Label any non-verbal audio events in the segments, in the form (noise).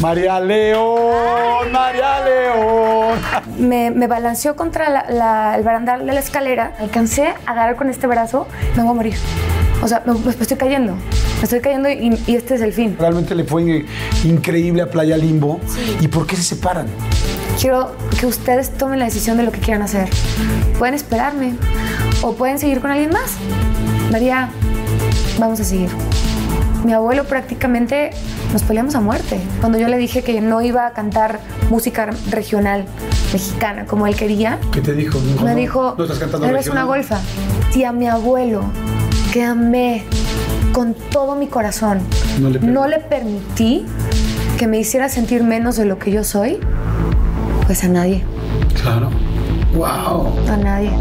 María León, María León. Me, me balanceó contra la- la- el barandal de la escalera. Alcancé a agarrar con este brazo. Me voy a morir. O sea, me, me estoy cayendo. Me estoy cayendo y, y este es el fin. Realmente le fue in- increíble a Playa Limbo. ¿Y por qué se separan? Quiero que ustedes tomen la decisión de lo que quieran hacer. Pueden esperarme o pueden seguir con alguien más. María, vamos a seguir. Mi abuelo prácticamente nos peleamos a muerte. Cuando yo le dije que no iba a cantar música regional mexicana como él quería, ¿Qué te dijo? me dijo, ¿No estás cantando eres una golfa. Si a mi abuelo, que amé con todo mi corazón, No le permití. no le permití que me hiciera sentir menos de lo que yo soy, pues a nadie, Claro. Wow. a nadie.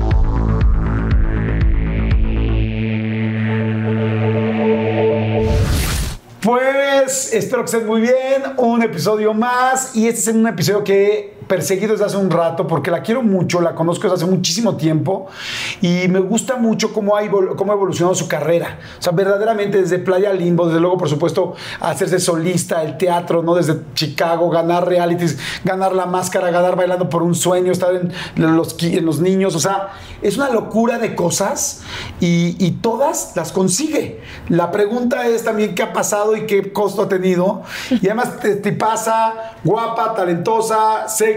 Pues espero que estén muy bien. Un episodio más. Y este es un episodio que perseguido desde hace un rato porque la quiero mucho, la conozco desde hace muchísimo tiempo y me gusta mucho cómo ha, evol- cómo ha evolucionado su carrera. O sea, verdaderamente desde Playa Limbo, desde luego, por supuesto, hacerse solista, el teatro, ¿no? Desde Chicago, ganar realities, ganar la máscara, ganar bailando por un sueño, estar en los, en los niños. O sea, es una locura de cosas y, y todas las consigue. La pregunta es también qué ha pasado y qué costo ha tenido. Y además te, te pasa guapa, talentosa, sexy,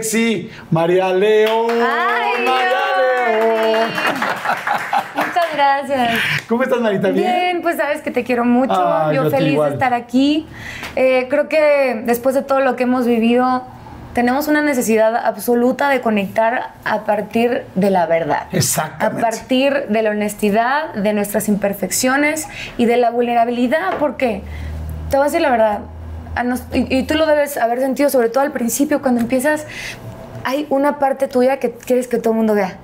María León. Ay, María León. (laughs) Muchas gracias. ¿Cómo estás, Marita? ¿Bien? Bien, pues sabes que te quiero mucho. Yo a feliz de estar aquí. Eh, creo que después de todo lo que hemos vivido, tenemos una necesidad absoluta de conectar a partir de la verdad. A Exactamente. partir de la honestidad, de nuestras imperfecciones y de la vulnerabilidad, porque te voy a decir la verdad, a nos- y, y tú lo debes haber sentido, sobre todo al principio, cuando empiezas, hay una parte tuya que quieres que todo el mundo vea.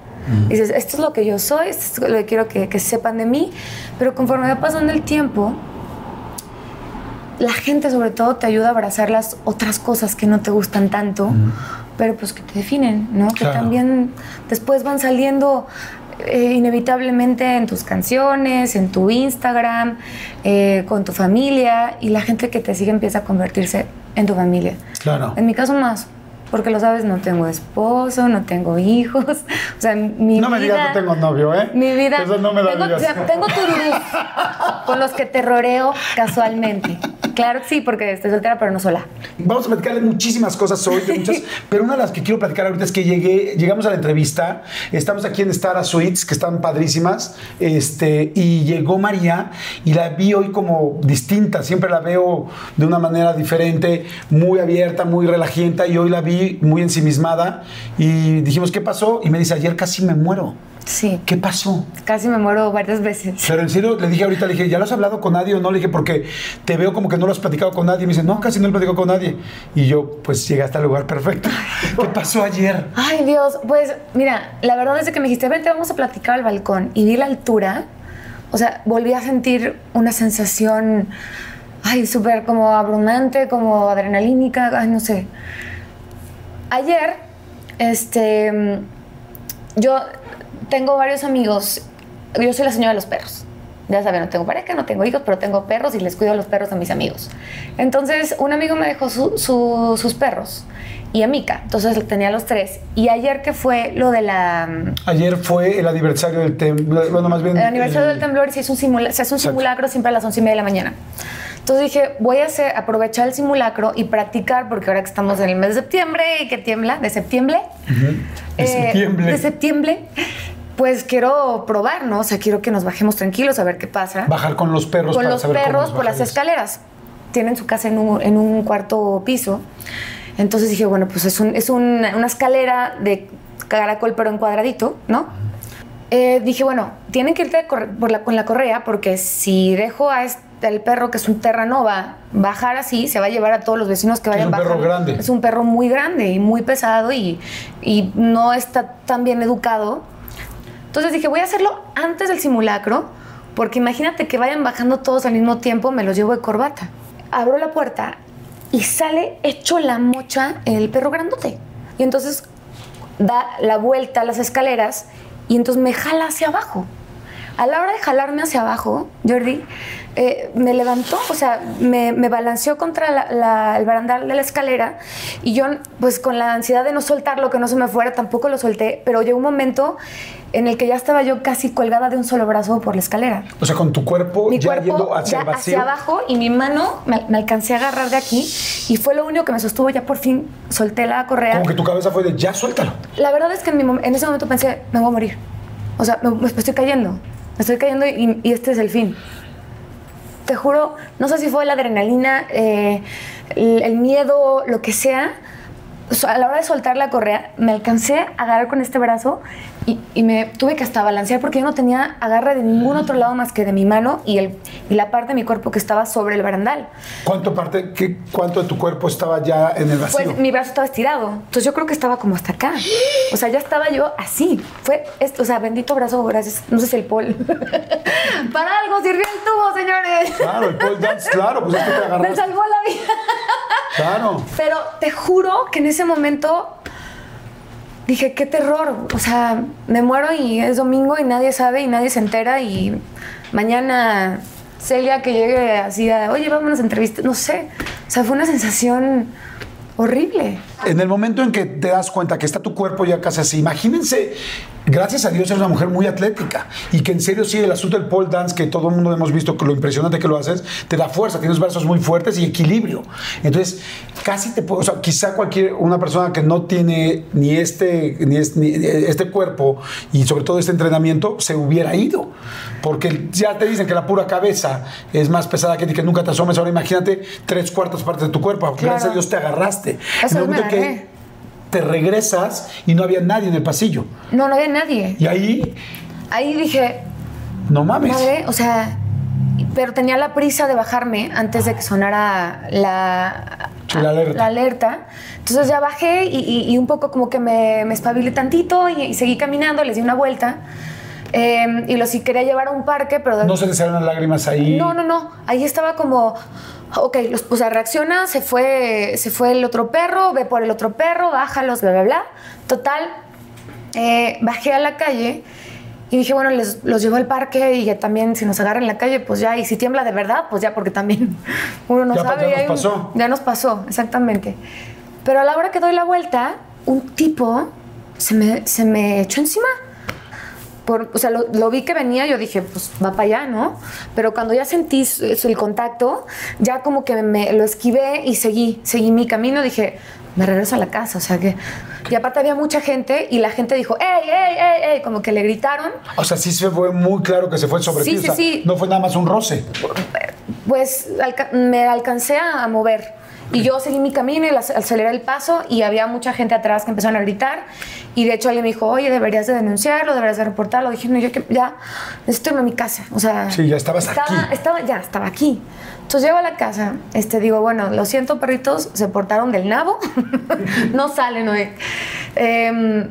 Dices, esto es lo que yo soy, esto es lo que quiero que, que sepan de mí, pero conforme va pasando el tiempo, la gente sobre todo te ayuda a abrazar las otras cosas que no te gustan tanto, pero pues que te definen, ¿no? Que Claro. también después van saliendo eh, inevitablemente en tus canciones, en tu Instagram, eh, con tu familia, y la gente que te sigue empieza a convertirse en tu familia. Claro. En mi caso más, porque lo sabes, no tengo esposo, no tengo hijos, o sea, mi No me vida... digas no tengo novio, ¿eh? Mi vida. Eso no me lo tengo, digas. o sea, tengo tururús con los que terroreo casualmente. (laughs) Claro que sí, porque estoy soltera, pero no sola. Vamos a platicar de muchísimas cosas hoy, de muchas, (laughs) pero una de las que quiero platicar ahorita es que llegué, llegamos a la entrevista, estamos aquí en Stara Suites, que están padrísimas, este, y llegó María y la vi hoy como distinta, siempre la veo de una manera diferente, muy abierta, muy relajienta, y hoy la vi muy ensimismada, y dijimos, ¿qué pasó? Y me dice, ayer casi me muero. Sí, ¿Qué pasó? casi me muero varias veces. Pero en serio, le dije ahorita, le dije, ¿ya lo has hablado con nadie o no? Le dije, porque te veo como que no lo has platicado con nadie. Y me dice, no, casi no lo he platicado con nadie. Y yo, pues llegaste al lugar perfecto. ¿Qué pasó ayer? Ay, Dios, pues mira, la verdad es que me dijiste, vente, vamos a platicar al balcón. Y vi la altura, o sea, volví a sentir una sensación, ay, súper como abrumante, como adrenalínica, ay, no sé. Ayer, este, yo tengo varios amigos, yo soy la señora de los perros. Ya saben, no tengo pareja, no tengo hijos, pero tengo perros y les cuido a los perros a mis amigos. Entonces, un amigo me dejó su- su- sus perros y a Mika. Entonces, tenía los tres. Y ayer que fue lo de la... mm, Ayer fue el aniversario del temblor. Bueno, más bien. El aniversario el- del temblor se, hizo un simula- se hace un Exacto. simulacro siempre a las once y media de la mañana. Entonces dije, voy a hacer, aprovechar el simulacro y practicar, porque ahora que estamos en el mes de septiembre y que tiembla, de septiembre, De eh, septiembre. de septiembre, pues quiero probar, ¿no? O sea, quiero que nos bajemos tranquilos a ver qué pasa. Bajar con los perros. Con para los saber cómo perros nos por las escaleras. Tienen su casa en un, en un cuarto piso. Entonces dije, bueno, pues es, un- es un- una escalera de caracol, pero en cuadradito, ¿no? Eh, dije, bueno, tienen que irte por la- con la correa porque si dejo a este, el perro, que es un Terranova, bajar así, se va a llevar a todos los vecinos que Es vayan un perro bajando. grande. Es un perro muy grande y muy pesado y, y no está tan bien educado. Entonces dije, voy a hacerlo antes del simulacro, porque imagínate que vayan bajando todos al mismo tiempo, me los llevo de corbata. Abro la puerta y sale hecho la mocha el perro grandote. Y entonces da la vuelta a las escaleras y entonces me jala hacia abajo. A la hora de jalarme hacia abajo, Jordi, eh, me levantó, o sea, me, me balanceó contra la- la- el barandal de la escalera y yo, pues con la ansiedad de no soltarlo, que no se me fuera, tampoco lo solté, pero llegó un momento en el que ya estaba yo casi colgada de un solo brazo por la escalera. O sea, con tu cuerpo Mi ya cuerpo yendo hacia ya el vacío. hacia abajo y mi mano me, me alcancé a agarrar de aquí y fue lo único que me sostuvo. Ya por fin solté la correa. Como que tu cabeza fue de ya suéltalo. La verdad es que en, mi en ese momento pensé, me voy a morir. O sea, me, me estoy cayendo. Me estoy cayendo y, este es el fin. Te juro, no sé si fue la adrenalina, eh, el, miedo, lo que sea. Sea, a la hora de soltar la correa, me alcancé a agarrar con este brazo y, y me tuve que hasta balancear porque yo no tenía agarre de ningún otro lado más que de mi mano y, el, y la parte de mi cuerpo que estaba sobre el barandal. ¿Cuánto, parte, qué, ¿Cuánto de tu cuerpo estaba ya en el vacío? Pues mi brazo estaba estirado. Entonces yo creo que estaba como hasta acá. O sea, ya estaba yo así. Fue esto, o sea, bendito brazo, gracias. No sé si el pol. (laughs) Para algo sirvió el tubo, señores. Claro, el pole dance, claro, pues es que te (laughs) Me agarraste. salvó la vida. Claro. Pero te juro que en ese momento dije, qué terror. O sea, me muero y es domingo y nadie sabe y nadie se entera y mañana Celia que llegue así a, oye, vámonos a entrevistas, no sé. O sea, fue una sensación horrible. En el momento en que te das cuenta que está tu cuerpo ya casi así, imagínense, gracias a Dios eres una mujer muy atlética y que en serio sí, el asunto del pole dance que todo el mundo hemos visto, que lo impresionante que lo haces, te da fuerza, tienes brazos muy fuertes y equilibrio. Entonces, casi te puedo, o sea, quizá cualquier, una persona que no tiene ni este, ni es- ni este cuerpo y sobre todo este entrenamiento, se hubiera ido. Porque ya te dicen que la pura cabeza es más pesada que ti, que nunca te asomes. Ahora imagínate tres cuartas partes de tu cuerpo. Gracias Claro. a Dios te agarraste. Eso En el me momento que te regresas y no había nadie en el pasillo. No, no había nadie. Y ahí, Ahí dije, no mames. madre, o sea, pero tenía la prisa de bajarme antes de que sonara la, la alerta. alerta. Entonces ya bajé y, y- y un poco como que me, me espabilé tantito y, y seguí caminando, les di una vuelta. Eh, y los sí quería llevar a un parque, pero... No se salen las lágrimas ahí. No, no, no. Ahí estaba como, ok, los, o sea, reacciona, se fue, se fue el otro perro, ve por el otro perro, bájalos, bla, bla, bla. Total, eh, bajé a la calle y dije, bueno, les, los llevo al parque y ya también si nos agarran en la calle, pues ya, y si tiembla de verdad, pues ya, porque también (laughs) uno no Ya sabe. ya nos un- pasó. ya nos pasó, exactamente. Pero a la hora que doy la vuelta, un tipo se me, se me echó encima. Por- o sea, lo, lo vi que venía, yo dije, pues va para allá, ¿no? Pero cuando ya sentí el contacto, ya como que me lo esquivé y seguí, seguí mi camino, dije, me regreso a la casa, o sea que... Y aparte había mucha gente y la gente dijo, ¡ey, ey, ey, ey! Como que le gritaron. O sea, sí se fue muy claro que se fue sobre Sí, ti. o sí, sea, sí. No fue nada más un roce. Pues alca- me alcancé a mover. Y yo seguí mi camino y aceleré el paso y había mucha gente atrás que empezaron a gritar. Y de hecho alguien me dijo, oye, deberías de denunciarlo, deberías de reportarlo. Dije, no, yo que ya necesito irme a mi casa. O sea, Sí, ya estabas estaba, aquí. Estaba, ya, estaba aquí. Entonces llego a la casa, este, digo, bueno, lo siento, perritos, se portaron del nabo. (laughs) no salen hoy. Em,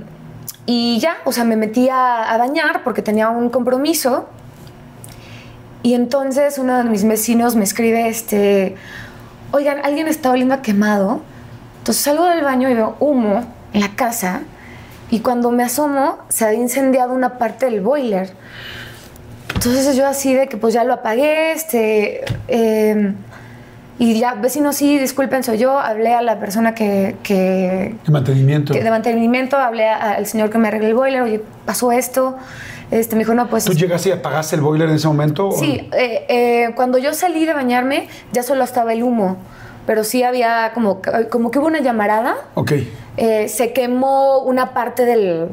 y ya, o sea, me metí a, a bañar porque tenía un compromiso. Y entonces uno de mis vecinos me escribe, este, oigan, alguien está oliendo a quemado. Entonces salgo del baño y veo humo en la casa. Y cuando me asomo, se había incendiado una parte del boiler. Entonces yo así de que pues ya lo apagué, este... eh, y ya, vecinos, sí, disculpen, soy yo. Hablé a la persona que, que, El mantenimiento. que de mantenimiento, hablé al señor que me arregló el boiler, oye, pasó esto. Este, me dijo, no, pues... ¿Tú llegaste y apagaste el boiler en ese momento? o- Sí, eh, eh, cuando yo salí de bañarme ya solo estaba el humo, pero sí había como, como que hubo una llamarada, Ok. Eh, se quemó una parte del,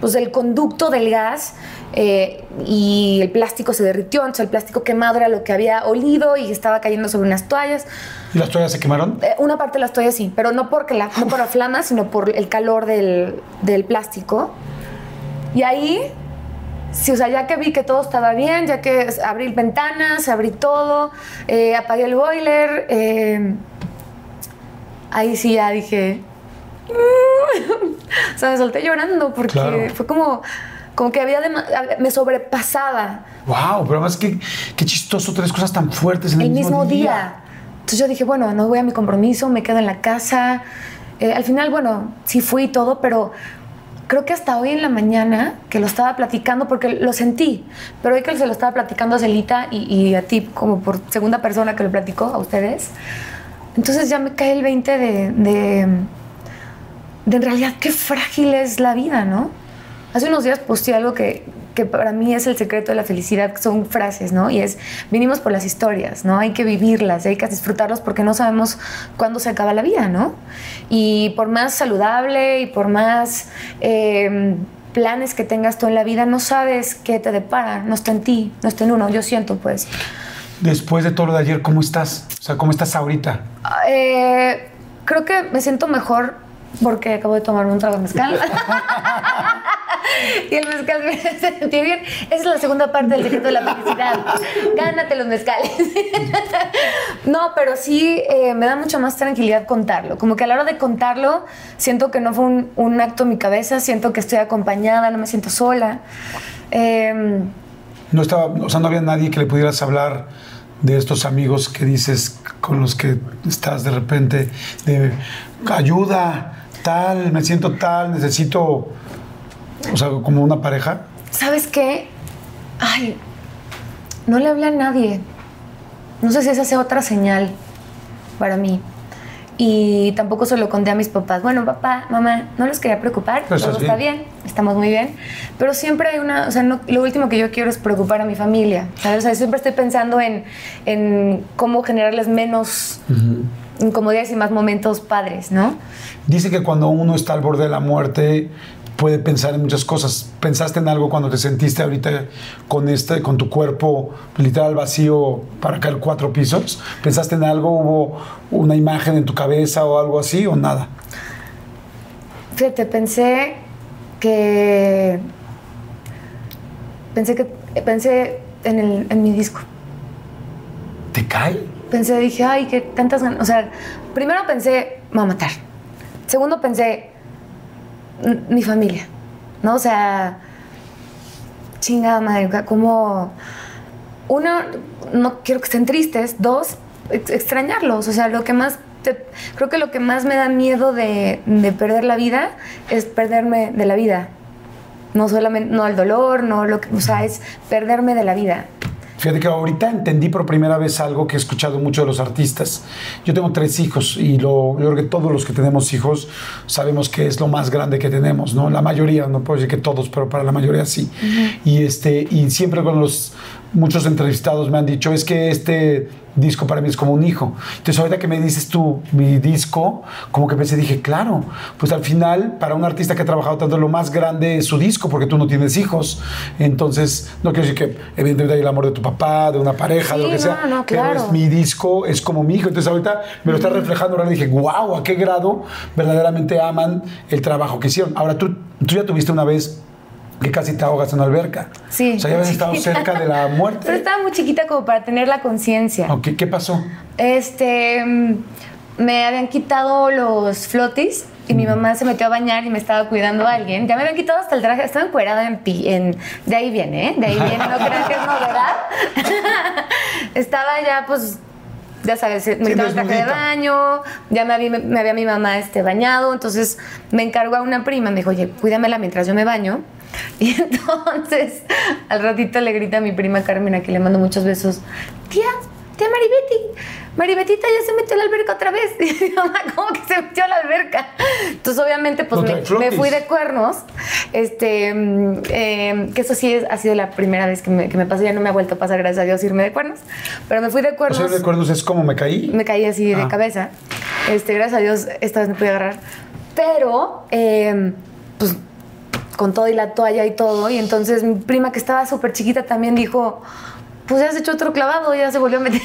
pues, del conducto del gas eh, y el plástico se derritió, entonces el plástico quemado era lo que había olido y estaba cayendo sobre unas toallas. ¿Y las toallas se quemaron? Eh, una parte de las toallas sí, pero no, porque la, no por la flama, sino por el calor del, del plástico. Y ahí, sí, o sea, ya que vi que todo estaba bien, ya que abrí ventanas, abrí todo, eh, apagué el boiler, eh, ahí sí ya dije... o sea, me solté llorando porque Claro. fue como, como que había me sobrepasaba Wow, pero además qué, qué chistoso tres cosas tan fuertes en el, el mismo día. Entonces yo dije, bueno, no voy a mi compromiso, me quedo en la casa. Eh, al final, bueno, sí fui y todo, pero creo que hasta hoy en la mañana que lo estaba platicando, porque lo sentí, pero hoy que se lo estaba platicando a Celita y, y a ti como por segunda persona que lo platicó, a ustedes, entonces ya me cae el 20 de, de, de en realidad qué frágil es la vida, ¿no? Hace unos días posté algo que, que para mí es el secreto de la felicidad, que son frases, ¿no? Y es, vinimos por las historias, ¿no? Hay que vivirlas, hay que disfrutarlas porque no sabemos cuándo se acaba la vida, ¿no? Y por más saludable y por más eh, planes que tengas tú en la vida, no sabes qué te depara, no está en ti, no está en uno, yo siento, pues. Después de todo lo de ayer, ¿cómo estás? O sea, ¿cómo estás ahorita? Eh, creo que me siento mejor porque acabo de tomar un trago de mezcal. (laughs) y el mezcal me (laughs) hace bien. Esa es la segunda parte del secreto de la felicidad. Gánate los mezcales. (laughs) no, pero sí eh, me da mucha más tranquilidad contarlo. Como que a la hora de contarlo, siento que no fue un, acto en mi cabeza, siento que estoy acompañada, no me siento sola. Eh, no estaba, o sea, no había nadie que le pudieras hablar de estos amigos que dices con los que estás de repente de ayuda, tal, me siento tal, necesito, o sea, como una pareja. ¿Sabes qué? Ay, no le hablé a nadie. No sé si esa sea otra señal para mí. Y tampoco se lo conté a mis papás. Bueno, papá, mamá, no los quería preocupar, Pero todo está bien. bien, estamos muy bien. Pero siempre hay una, o sea, no- lo último que yo quiero es preocupar a mi familia. ¿sabes? O sea, siempre estoy pensando en, en cómo generarles menos incomodidades y más momentos padres, ¿no? Dice que cuando uno está al borde de la muerte puede pensar en muchas cosas. ¿Pensaste en algo cuando te sentiste ahorita con este, con tu cuerpo literal vacío para caer cuatro pisos? ¿Pensaste en algo? ¿Hubo una imagen en tu cabeza o algo así o nada? Fíjate, pensé que. Pensé que. Pensé en, el, en mi disco. ¿Te cae? Pensé, dije, ay, que tantas ganas. O sea, primero pensé, me va a matar. Segundo pensé, "M- mi familia. ¿No? O sea, chingada madre, como. Uno, no quiero que estén tristes. Dos, ex- extrañarlos. O sea, lo que más. te- creo que lo que más me da miedo de, de perder la vida es perderme de la vida. No solamente, no el dolor, no lo que. O sea, es perderme de la vida. Fíjate que ahorita entendí por primera vez algo que he escuchado mucho de los artistas. Yo tengo tres hijos y lo, yo creo que todos los que tenemos hijos sabemos que es lo más grande que tenemos, ¿no? La mayoría, no puedo decir que todos, pero para la mayoría sí. Y, este, y siempre con los muchos entrevistados me han dicho, es que este disco para mí es como un hijo. Entonces ahorita que me dices tú mi disco, como que pensé, dije, claro, pues al final para un artista que ha trabajado tanto lo más grande es su disco, porque tú no tienes hijos. Entonces, no quiero decir que evidentemente hay el amor de tu papá, de una pareja, de lo que sea, no, no, pero claro. es mi disco, es como mi hijo. Entonces ahorita me lo está reflejando, ahora dije, wow, a qué grado verdaderamente aman el trabajo que hicieron. Ahora tú, tú ya tuviste una vez que casi te ahogas en una alberca. Sí, O sea, ya habías estado cerca de la (laughs) muerte. Pero estaba muy chiquita como para tener la conciencia. Ok, ¿Qué pasó? Este, mm, me habían quitado los flotis y mi mamá se metió a bañar y me estaba cuidando a alguien. Ya me habían quitado hasta el traje, estaba encuerada en, pi- en de ahí viene, ¿eh? De ahí viene, no crean que es novedad. (laughs) estaba ya, pues, ya sabes, me quitaron el traje de baño, ya me había, me había mi mamá este, bañado, entonces me encargó a una prima, me dijo, oye, cuídamela mientras yo me baño. (laughs) Y entonces al ratito le grita a mi prima Carmen, a quien le mando muchos besos, tía, tía Maribeti, Maribetita ya se metió a la alberca otra vez. (laughs) Y mi mamá, ¿cómo que se metió a la alberca? Entonces obviamente pues me, fui de cuernos, este, mm, eh, que eso sí es- ha sido la primera vez que me, que me pasó, ya no me ha vuelto a pasar, gracias a Dios, irme de cuernos, pero me fui de O cuernos sea, recuerdos es como me caí. me caí así de Ah. cabeza. Este, gracias a Dios, esta vez me pude agarrar. Pero, eh, pues, con todo y la toalla y todo. Y entonces mi prima, que estaba súper chiquita, también dijo, pues ya has hecho otro clavado, ya se volvió a meter.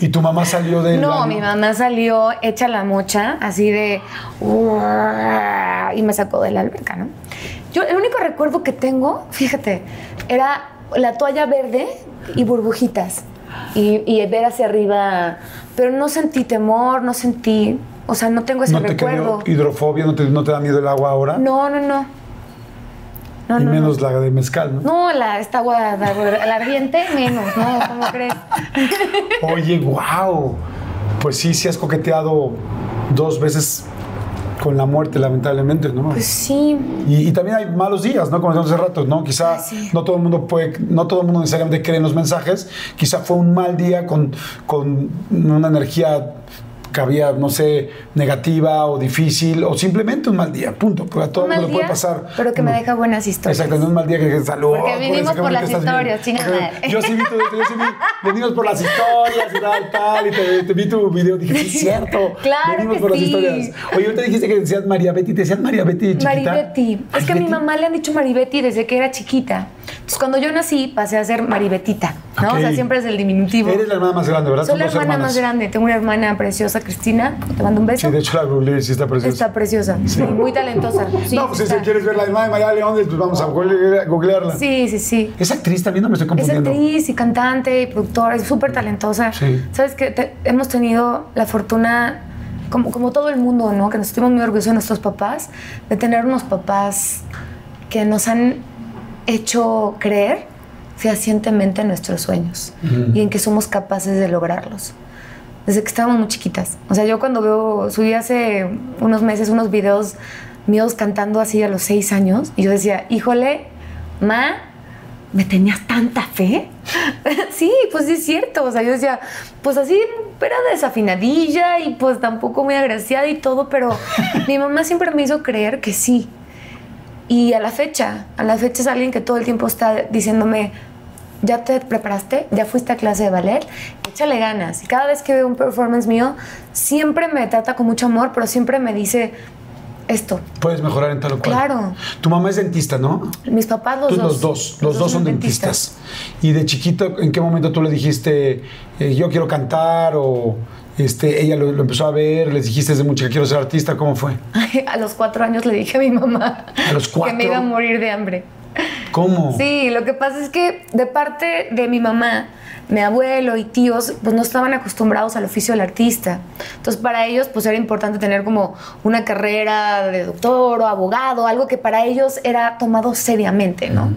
Y tu mamá salió del no, mi mamá salió hecha la mocha, así de... Y me sacó de la alberca, ¿no? Yo, el único recuerdo que tengo, fíjate, era la toalla verde y burbujitas. Y, y ver hacia arriba. Pero no sentí temor, no sentí... O sea, no tengo ese ¿No te recuerdo. quedó hidrofobia? ¿No te, no te da miedo el agua ahora? No, no, no. No, y no, menos no. la de mezcal, ¿no? No, la, esta agua, la, la ardiente, menos, ¿no? ¿Cómo crees? (laughs) Oye, wow. Pues sí, sí has coqueteado dos veces con la muerte, lamentablemente, ¿no? Pues sí. Y, y también hay malos días, ¿no? Como decíamos hace rato, ¿no? Quizá sí. no todo el mundo puede, no todo el mundo necesariamente cree en los mensajes. Quizá fue un mal día con, con una energía que había, no sé, negativa o difícil, o simplemente un mal día, punto. Porque a todo el mundo puede pasar. pero que me deja buenas historias. Exacto, no un mal día que que salud. Porque vivimos por las historias, chinga madre. Yo sí vi tu, yo sí vi, venimos por las historias y tal, tal, y te, te vi tu video, dije, sí, es (laughs) cierto. Claro venimos que por las sí. historias. Oye, ahorita dijiste que decías María Betty, ¿te decían María Betty chiquita? Maribeti. Es que a mi mamá le han dicho Maribeti desde que era chiquita. Entonces, cuando yo nací, pasé a ser Maribetita, ¿no? O sea, siempre es el diminutivo. Eres la hermana más grande, ¿verdad? Soy la hermana hermanas. más grande. Tengo una hermana preciosa, Cristina. Te mando un beso. Sí, de hecho la googleé, sí está preciosa. Está preciosa. Sí, muy talentosa. Sí, no, pues si quieres ver la hermana de María León, pues vamos a google- googlearla. Sí, sí, sí. ¿Es actriz también? No me estoy Es confundiendo. actriz y cantante y productora, es súper talentosa. Sí. Sabes que hemos tenido la fortuna, como, como todo el mundo, ¿no? Que nos sentimos muy orgullosos de nuestros papás, de tener unos papás que nos han hecho creer fehacientemente en nuestros sueños y en que somos capaces de lograrlos. Desde que estábamos muy chiquitas. O sea, yo cuando veo, subí hace unos meses unos videos míos cantando así a los seis años y yo decía, híjole, ma, ¿me tenías tanta fe? (laughs) sí, pues sí es cierto. O sea, yo decía, pues así era desafinadilla y pues tampoco muy agraciada y todo, pero mi mamá siempre me hizo creer que sí. Y a la fecha, a la fecha es alguien que todo el tiempo está diciéndome, ya te preparaste, ya fuiste a clase de ballet, échale ganas. Y cada vez que veo un performance mío, siempre me trata con mucho amor, pero siempre me dice esto. Puedes mejorar en tal o cual. Claro. Tu mamá es dentista, ¿no? Mis papás los Tú, dos. los dos, los, dos son dentistas. Y de chiquito, ¿en qué momento tú le dijiste, eh, yo quiero cantar o este, ella lo, lo empezó a ver, les dijiste desde mucha que quiero ser artista, ¿cómo fue? A los cuatro años le dije a mi mamá ¿A los que me iba a morir de hambre. ¿Cómo? Sí, lo que pasa es que de parte de mi mamá, mi abuelo y tíos, pues no estaban acostumbrados al oficio del artista. Entonces para ellos pues era importante tener como una carrera de doctor o abogado, algo que para ellos era tomado seriamente, ¿no?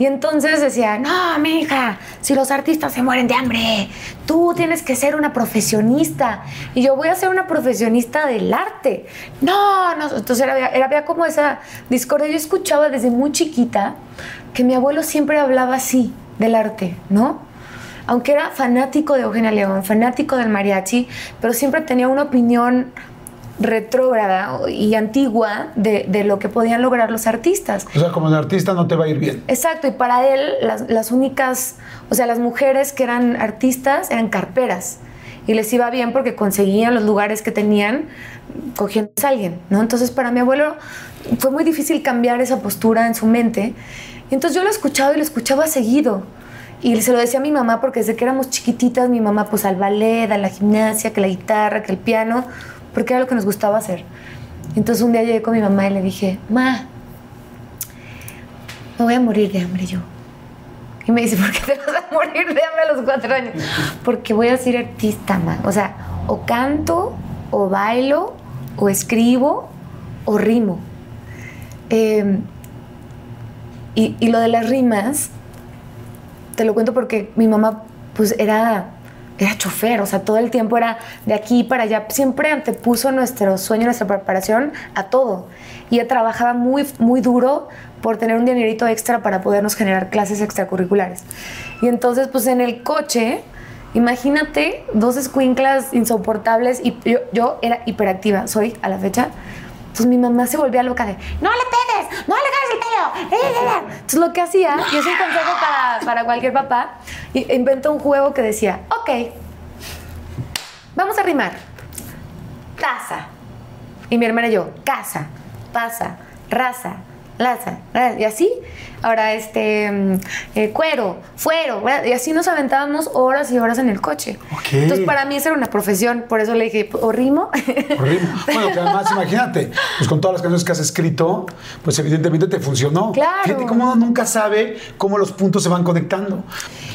Y entonces decía, no, mi hija, si los artistas se mueren de hambre, tú tienes que ser una profesionista. Y yo voy a ser una profesionista del arte. No, no. Entonces era, había como esa discordia. Yo escuchaba desde muy chiquita que mi abuelo siempre hablaba así del arte, ¿no? Aunque era fanático de Eugenia León, fanático del mariachi, pero siempre tenía una opinión retrógrada y antigua de, de, lo que podían lograr los artistas. O sea, como de artista no te va a ir bien. Exacto, y para él las, las únicas, o sea, las mujeres que eran artistas eran carperas y les iba bien porque conseguían los lugares que tenían cogiendo a alguien, ¿no? Entonces para mi abuelo fue muy difícil cambiar esa postura en su mente. Y entonces yo lo escuchaba y lo escuchaba seguido. Y se lo decía a mi mamá porque desde que éramos chiquititas, mi mamá pues al ballet, a la gimnasia, que la guitarra, que el piano, porque era lo que nos gustaba hacer. Entonces un día llegué con mi mamá y le dije, ma, me voy a morir de hambre yo. Y me dice, ¿por qué te vas a morir de hambre a los cuatro años? Porque voy a ser artista, ma. O sea, o canto, o bailo, o escribo, o rimo. Y, y, lo de las rimas, te lo cuento porque mi mamá, pues era, era chofer, o sea, todo el tiempo era de aquí para allá. Siempre antepuso nuestro sueño, nuestra preparación a todo. Y ella trabajaba muy, muy duro por tener un dinerito extra para podernos generar clases extracurriculares. Y entonces, pues en el coche, imagínate dos escuinclas insoportables y yo, yo era hiperactiva, soy a la fecha. Entonces mi mamá se volvía loca de, no le pegues, no le caes el pelo. Entonces lo que hacía, y es un consejo para, para cualquier papá, inventó un juego que decía, ok, vamos a rimar. Taza. Y mi hermana y yo, casa, pasa, raza, laza, y así. Ahora, este, eh, cuero, fuero, y así nos aventábamos horas y horas en el coche. Okay. Entonces, para mí esa era una profesión, por eso le dije, ¿o rimo? O rimo. (laughs) Bueno, que además, imagínate, pues con todas las canciones que has escrito, pues evidentemente te funcionó. Claro. Fíjate cómo uno nunca sabe cómo los puntos se van conectando.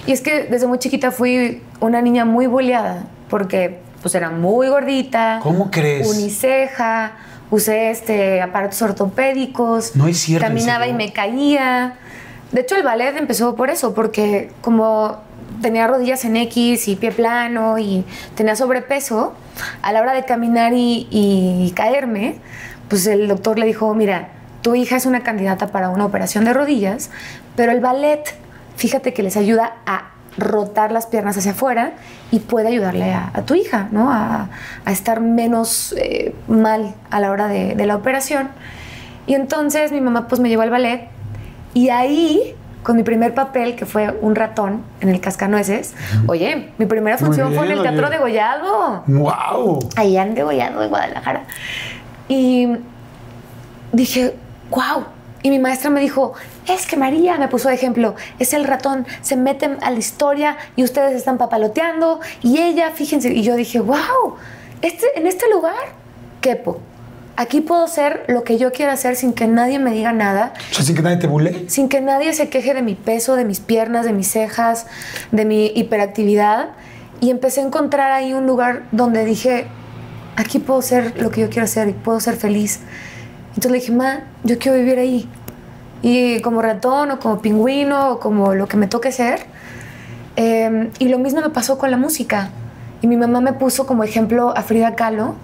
Y es que desde muy chiquita fui una niña muy boleada, porque pues era muy gordita. ¿Cómo crees? Uniceja usé este, aparatos ortopédicos, no es cierto, caminaba y me caía. De hecho, el ballet empezó por eso, porque como tenía rodillas en X y pie plano y tenía sobrepeso, a la hora de caminar y, y caerme, pues el doctor le dijo, mira, tu hija es una candidata para una operación de rodillas, pero el ballet, fíjate que les ayuda a rotar las piernas hacia afuera y puede ayudarle a, a tu hija, ¿no? A, a estar menos eh, mal a la hora de, de la operación. Y entonces mi mamá pues me llevó al ballet y ahí con mi primer papel, que fue un ratón en el Cascanueces. Oye, mi primera función fue en el Teatro oye. de Gollado. ¡Wow! Allá en Degollado, en Guadalajara. Y dije, wow. Y mi maestra me dijo, es que María, me puso de ejemplo, es el ratón, se meten a la historia y ustedes están papaloteando. Y ella, fíjense, y yo dije, wow, este, en este lugar, quepo. Aquí puedo ser lo que yo quiera hacer sin que nadie me diga nada O sea, sin que nadie te bule. sin que nadie se queje de mi peso, de mis piernas, de mis cejas, de mi hiperactividad. Y empecé a encontrar ahí un lugar donde dije, aquí puedo ser lo que yo quiero hacer y puedo ser feliz. Entonces le dije, ma, yo quiero vivir ahí. Y como ratón o como pingüino o como lo que me toque ser. Eh, y lo mismo me pasó con la música. Y mi mamá me puso como ejemplo a Frida Kahlo,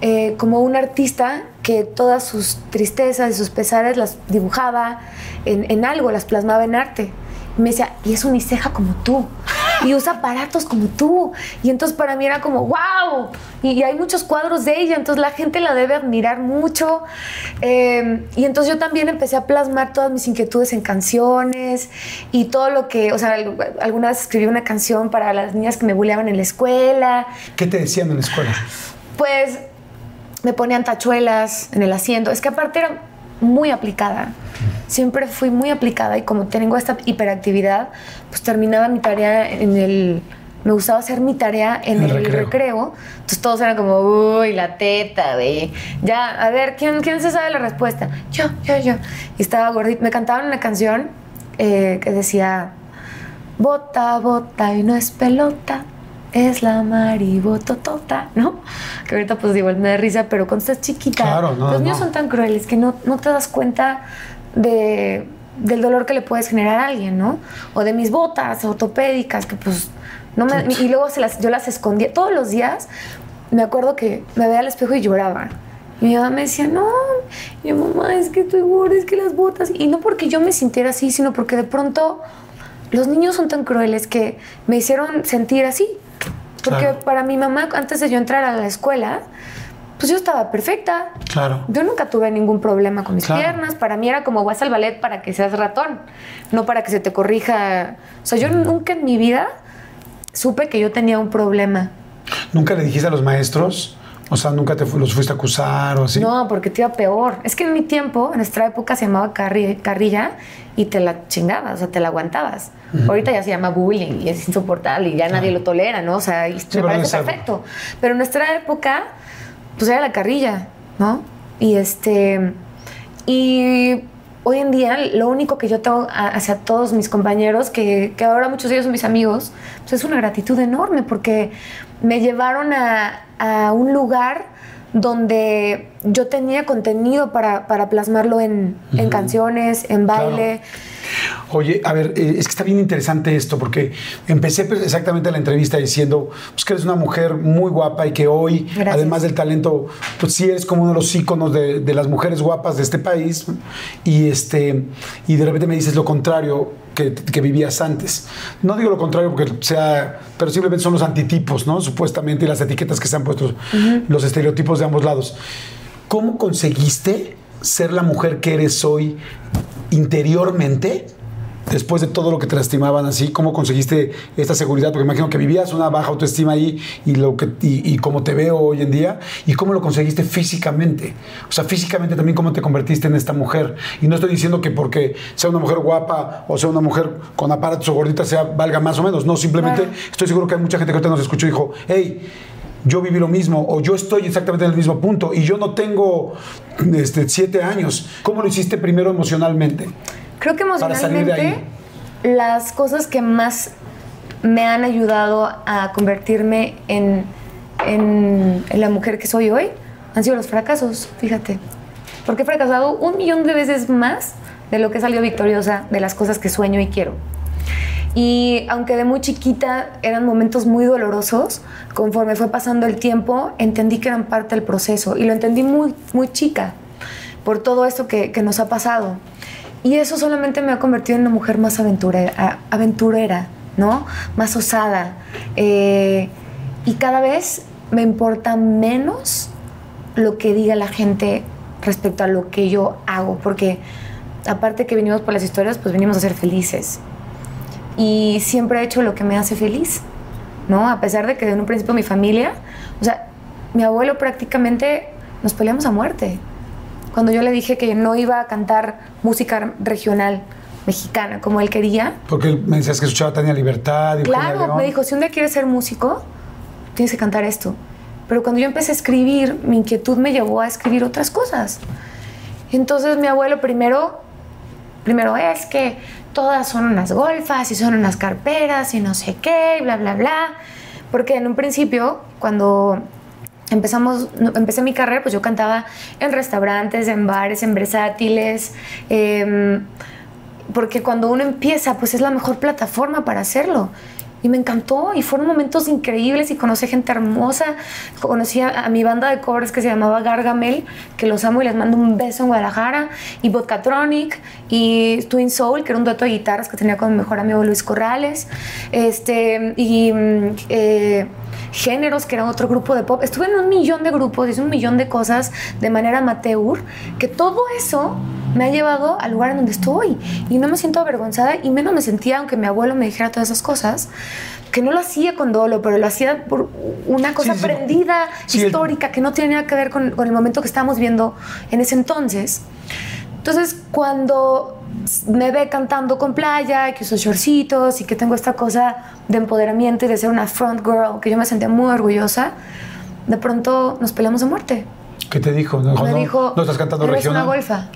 eh, como un artista que todas sus tristezas y sus pesares las dibujaba en, en algo, las plasmaba en arte. Y me decía, y es uniceja como tú, y usa aparatos como tú. Y entonces para mí era como, wow, y, y hay muchos cuadros de ella, entonces la gente la debe admirar mucho. Eh, y entonces yo también empecé a plasmar todas mis inquietudes en canciones y todo lo que, o sea, al- alguna vez escribí una canción para las niñas que me bulleaban en la escuela. ¿Qué te decían en la escuela? Pues me ponían tachuelas en el asiento. Es que aparte era muy aplicada. Siempre fui muy aplicada y como tengo esta hiperactividad, pues terminaba mi tarea en el... Me gustaba hacer mi tarea en El el, recreo. recreo. Entonces todos eran como, uy, la teta, de Ya, a ver, ¿quién, ¿quién se sabe la respuesta? Yo, yo, yo. Y estaba gordita. Me cantaban una canción eh, que decía, bota, bota y no es pelota, es la maribototota, ¿no? Que ahorita pues igual me da risa, pero cuando estás chiquita, Claro, no, los niños no. son tan crueles que no, no te das cuenta de, del dolor que le puedes generar a alguien, ¿no? O de mis botas ortopédicas, que pues no me... Y luego se las, yo las escondía todos los días. Me acuerdo que me veía al espejo y lloraba. Y mi mamá me decía, no, y yo, mamá, es que estoy gorda, es que las botas. Y no porque yo me sintiera así, sino porque de pronto los niños son tan crueles que me hicieron sentir así. Porque Claro. para mi mamá, antes de yo entrar a la escuela, pues yo estaba perfecta. Claro. Yo nunca tuve ningún problema con mis Claro. piernas. Para mí era como vas al ballet para que seas ratón, no para que se te corrija. O sea, yo nunca en mi vida supe que yo tenía un problema. ¿Nunca le dijiste a los maestros? O sea, ¿nunca te fu- los fuiste a acusar o así? No, porque te iba peor. Es que en mi tiempo, en nuestra época, se llamaba carri- carrilla y te la chingabas, o sea, te la aguantabas. Ahorita ya se llama bullying y es insoportable y ya nadie lo tolera, ¿no? O sea, y pero me parece perfecto. Pero en nuestra época, pues era la carrilla, ¿no? Y este. Y hoy en día, lo único que yo tengo hacia todos mis compañeros, que, que ahora muchos de ellos son mis amigos, pues es una gratitud enorme porque me llevaron a, a un lugar donde yo tenía contenido para, para plasmarlo en, en canciones, en baile. Oye, a ver, eh, es que está bien interesante esto, porque empecé pues, exactamente la entrevista diciendo pues, que eres una mujer muy guapa y que hoy, Gracias. además del talento, pues sí eres como uno de los íconos de, de las mujeres guapas de este país. Y, este, y de repente me dices lo contrario que, que vivías antes. No digo lo contrario porque sea, pero simplemente son los antitipos, ¿no? Supuestamente, y las etiquetas que se han puesto, los estereotipos de ambos lados. ¿Cómo conseguiste ser la mujer que eres hoy interiormente? Después de todo lo que te lastimaban así, ¿cómo conseguiste esta seguridad? Porque imagino que vivías una baja autoestima ahí y, lo que, y, y cómo te veo hoy en día. ¿Y cómo lo conseguiste físicamente? O sea, físicamente también cómo te convertiste en esta mujer. Y no estoy diciendo que porque sea una mujer guapa o sea una mujer con aparatos o gordita sea valga más o menos. No, simplemente Claro. estoy seguro que hay mucha gente que ahorita nos escuchó y dijo, hey, yo viví lo mismo o yo estoy exactamente en el mismo punto y yo no tengo (clears throat) este, siete años. ¿Cómo lo hiciste primero emocionalmente? Creo que emocionalmente las cosas que más me han ayudado a convertirme en, en- en la mujer que soy hoy han sido los fracasos, fíjate. Porque he fracasado un millón de veces más de lo que he salido victoriosa de las cosas que sueño y quiero. Y aunque de muy chiquita eran momentos muy dolorosos, conforme fue pasando el tiempo, entendí que eran parte del proceso y lo entendí muy, muy chica por todo esto que, nos ha pasado. Y eso solamente me ha convertido en una mujer más aventurera, aventurera ¿no? Más osada. Eh, y cada vez me importa menos lo que diga la gente respecto a lo que yo hago, porque aparte que venimos por las historias, pues venimos a ser felices. Y siempre he hecho lo que me hace feliz, ¿no? A pesar de que en un principio mi familia, o sea, mi abuelo prácticamente nos peleamos a muerte. Cuando yo le dije que no iba a cantar música regional, mexicana como él quería. Porque me decías que escuchaba Tania Libertad. Y claro, me dijo, si un día quieres ser músico, tienes que cantar esto. Pero cuando yo empecé a escribir, mi inquietud me llevó a escribir otras cosas. Entonces mi abuelo primero, primero es que todas son unas golfas y son unas carperas y no sé qué, y bla, bla, bla. Porque en un principio, cuando empezamos, empecé mi carrera, pues yo cantaba en restaurantes, en bares, en versátiles. Eh, porque cuando uno empieza, pues es la mejor plataforma para hacerlo. Y me encantó y fueron momentos increíbles y conocí gente hermosa. Conocí a, mi banda de covers que se llamaba Gargamel, que los amo y les mando un beso en Guadalajara. Y Vodkatronic y Twin Soul, que era un dueto de guitarras que tenía con mi mejor amigo Luis Corrales. Este, y eh, Géneros, que era otro grupo de pop. Estuve en un millón de grupos, hice un millón de cosas de manera amateur, que todo eso me ha llevado al lugar en donde estoy. Y no me siento avergonzada y menos me sentía, aunque mi abuelo me dijera todas esas cosas, que no lo hacía con dolo, pero lo hacía por una cosa aprendida, histórica, que no tiene nada que ver con, con el momento que estábamos viendo en ese entonces. Entonces, cuando me ve cantando con playa, que uso shortcitos y que tengo esta cosa de empoderamiento y de ser una front girl, que yo me sentía muy orgullosa, de pronto nos peleamos a muerte. ¿Qué te dijo? No, me dijo, no estás cantando eres regional. una golfa.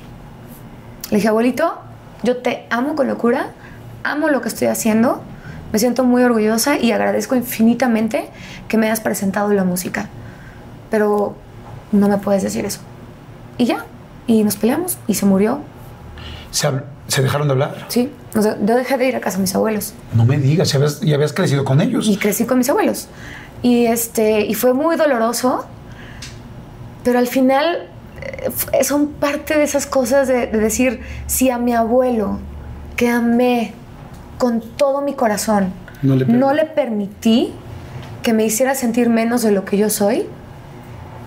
Le dije, abuelito, yo te amo con locura, amo lo que estoy haciendo, me siento muy orgullosa y agradezco infinitamente que me hayas presentado la música. Pero no me puedes decir eso. Y ya, y nos peleamos y se murió. ¿Se, ¿se dejaron de hablar? Sí, o sea, yo dejé de ir a casa de mis abuelos. No me digas, ya habías, ya habías crecido con ellos. Y crecí con mis abuelos. Y, este, y fue muy doloroso, pero al final son parte de esas cosas de, de, decir, si a mi abuelo, que amé con todo mi corazón, No le, no le permití que me hiciera sentir menos de lo que yo soy,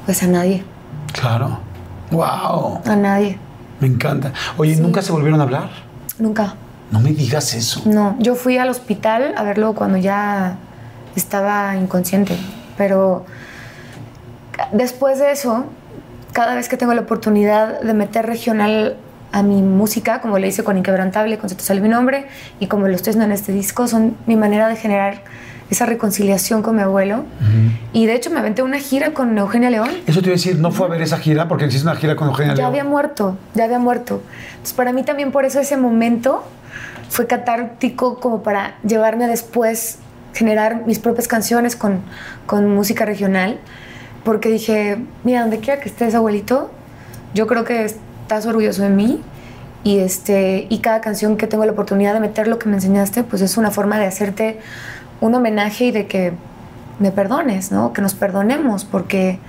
pues a nadie, Claro. Wow. a nadie, Me encanta. Oye, Sí. ¿nunca se volvieron a hablar? nunca. No me digas eso. No, yo fui al hospital a verlo cuando ya estaba inconsciente, pero después de eso, cada vez que tengo la oportunidad de meter regional a mi música, como le hice con Inquebrantable, con sale mi nombre, y como lo estoy haciendo en este disco, son mi manera de generar esa reconciliación con mi abuelo. Y de hecho me aventé una gira con Eugenia León. Eso te iba a decir, no fue a ver esa gira porque hiciste una gira con Eugenia Ya León. había muerto, ya había muerto. Entonces, para mí también por eso ese momento fue catártico como para llevarme a después generar mis propias canciones con, con música regional. Porque dije, mira, donde quiera que estés, abuelito, yo creo que estás orgulloso de mí. Y, este, y cada canción que tengo la oportunidad de meter lo que me enseñaste, pues es una forma de hacerte un homenaje y de que me perdones, ¿no? Que nos perdonemos, porque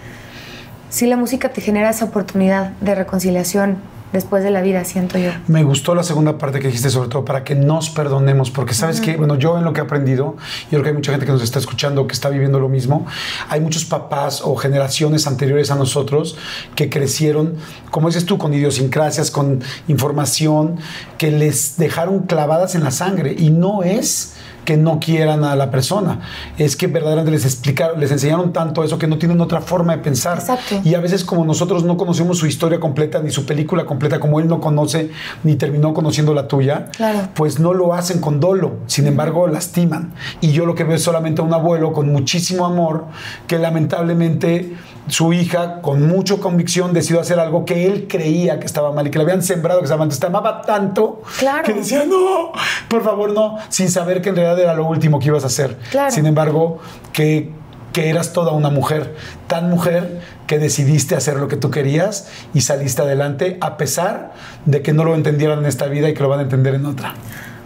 sí la música te genera esa oportunidad de reconciliación después de la vida, siento yo. Me gustó la segunda parte que dijiste, sobre todo para que nos perdonemos, porque sabes que, bueno, yo en lo que he aprendido, yo creo que hay mucha gente que nos está escuchando que está viviendo lo mismo. Hay muchos papás o generaciones anteriores a nosotros que crecieron, como dices tú, con idiosincrasias, con información que les dejaron clavadas en la sangre y no es que no quieran a la persona, es que verdaderamente les explicaron, les enseñaron tanto eso que no tienen otra forma de pensar. Exacto. Y a veces como nosotros no conocemos su historia completa ni su película completa, como él no conoce ni terminó conociendo la tuya, Claro. pues no lo hacen con dolo, sin embargo lastiman. Y yo lo que veo es solamente a un abuelo con muchísimo amor que lamentablemente su hija con mucha convicción decidió hacer algo que él creía que estaba mal y que le habían sembrado que estaba mal. Entonces, te amaba tanto Claro. que decía, no, por favor no, sin saber que en realidad era lo último que ibas a hacer. Claro. Sin embargo, que, que eras toda una mujer, tan mujer que decidiste hacer lo que tú querías y saliste adelante a pesar de que no lo entendieran en esta vida y que lo van a entender en otra.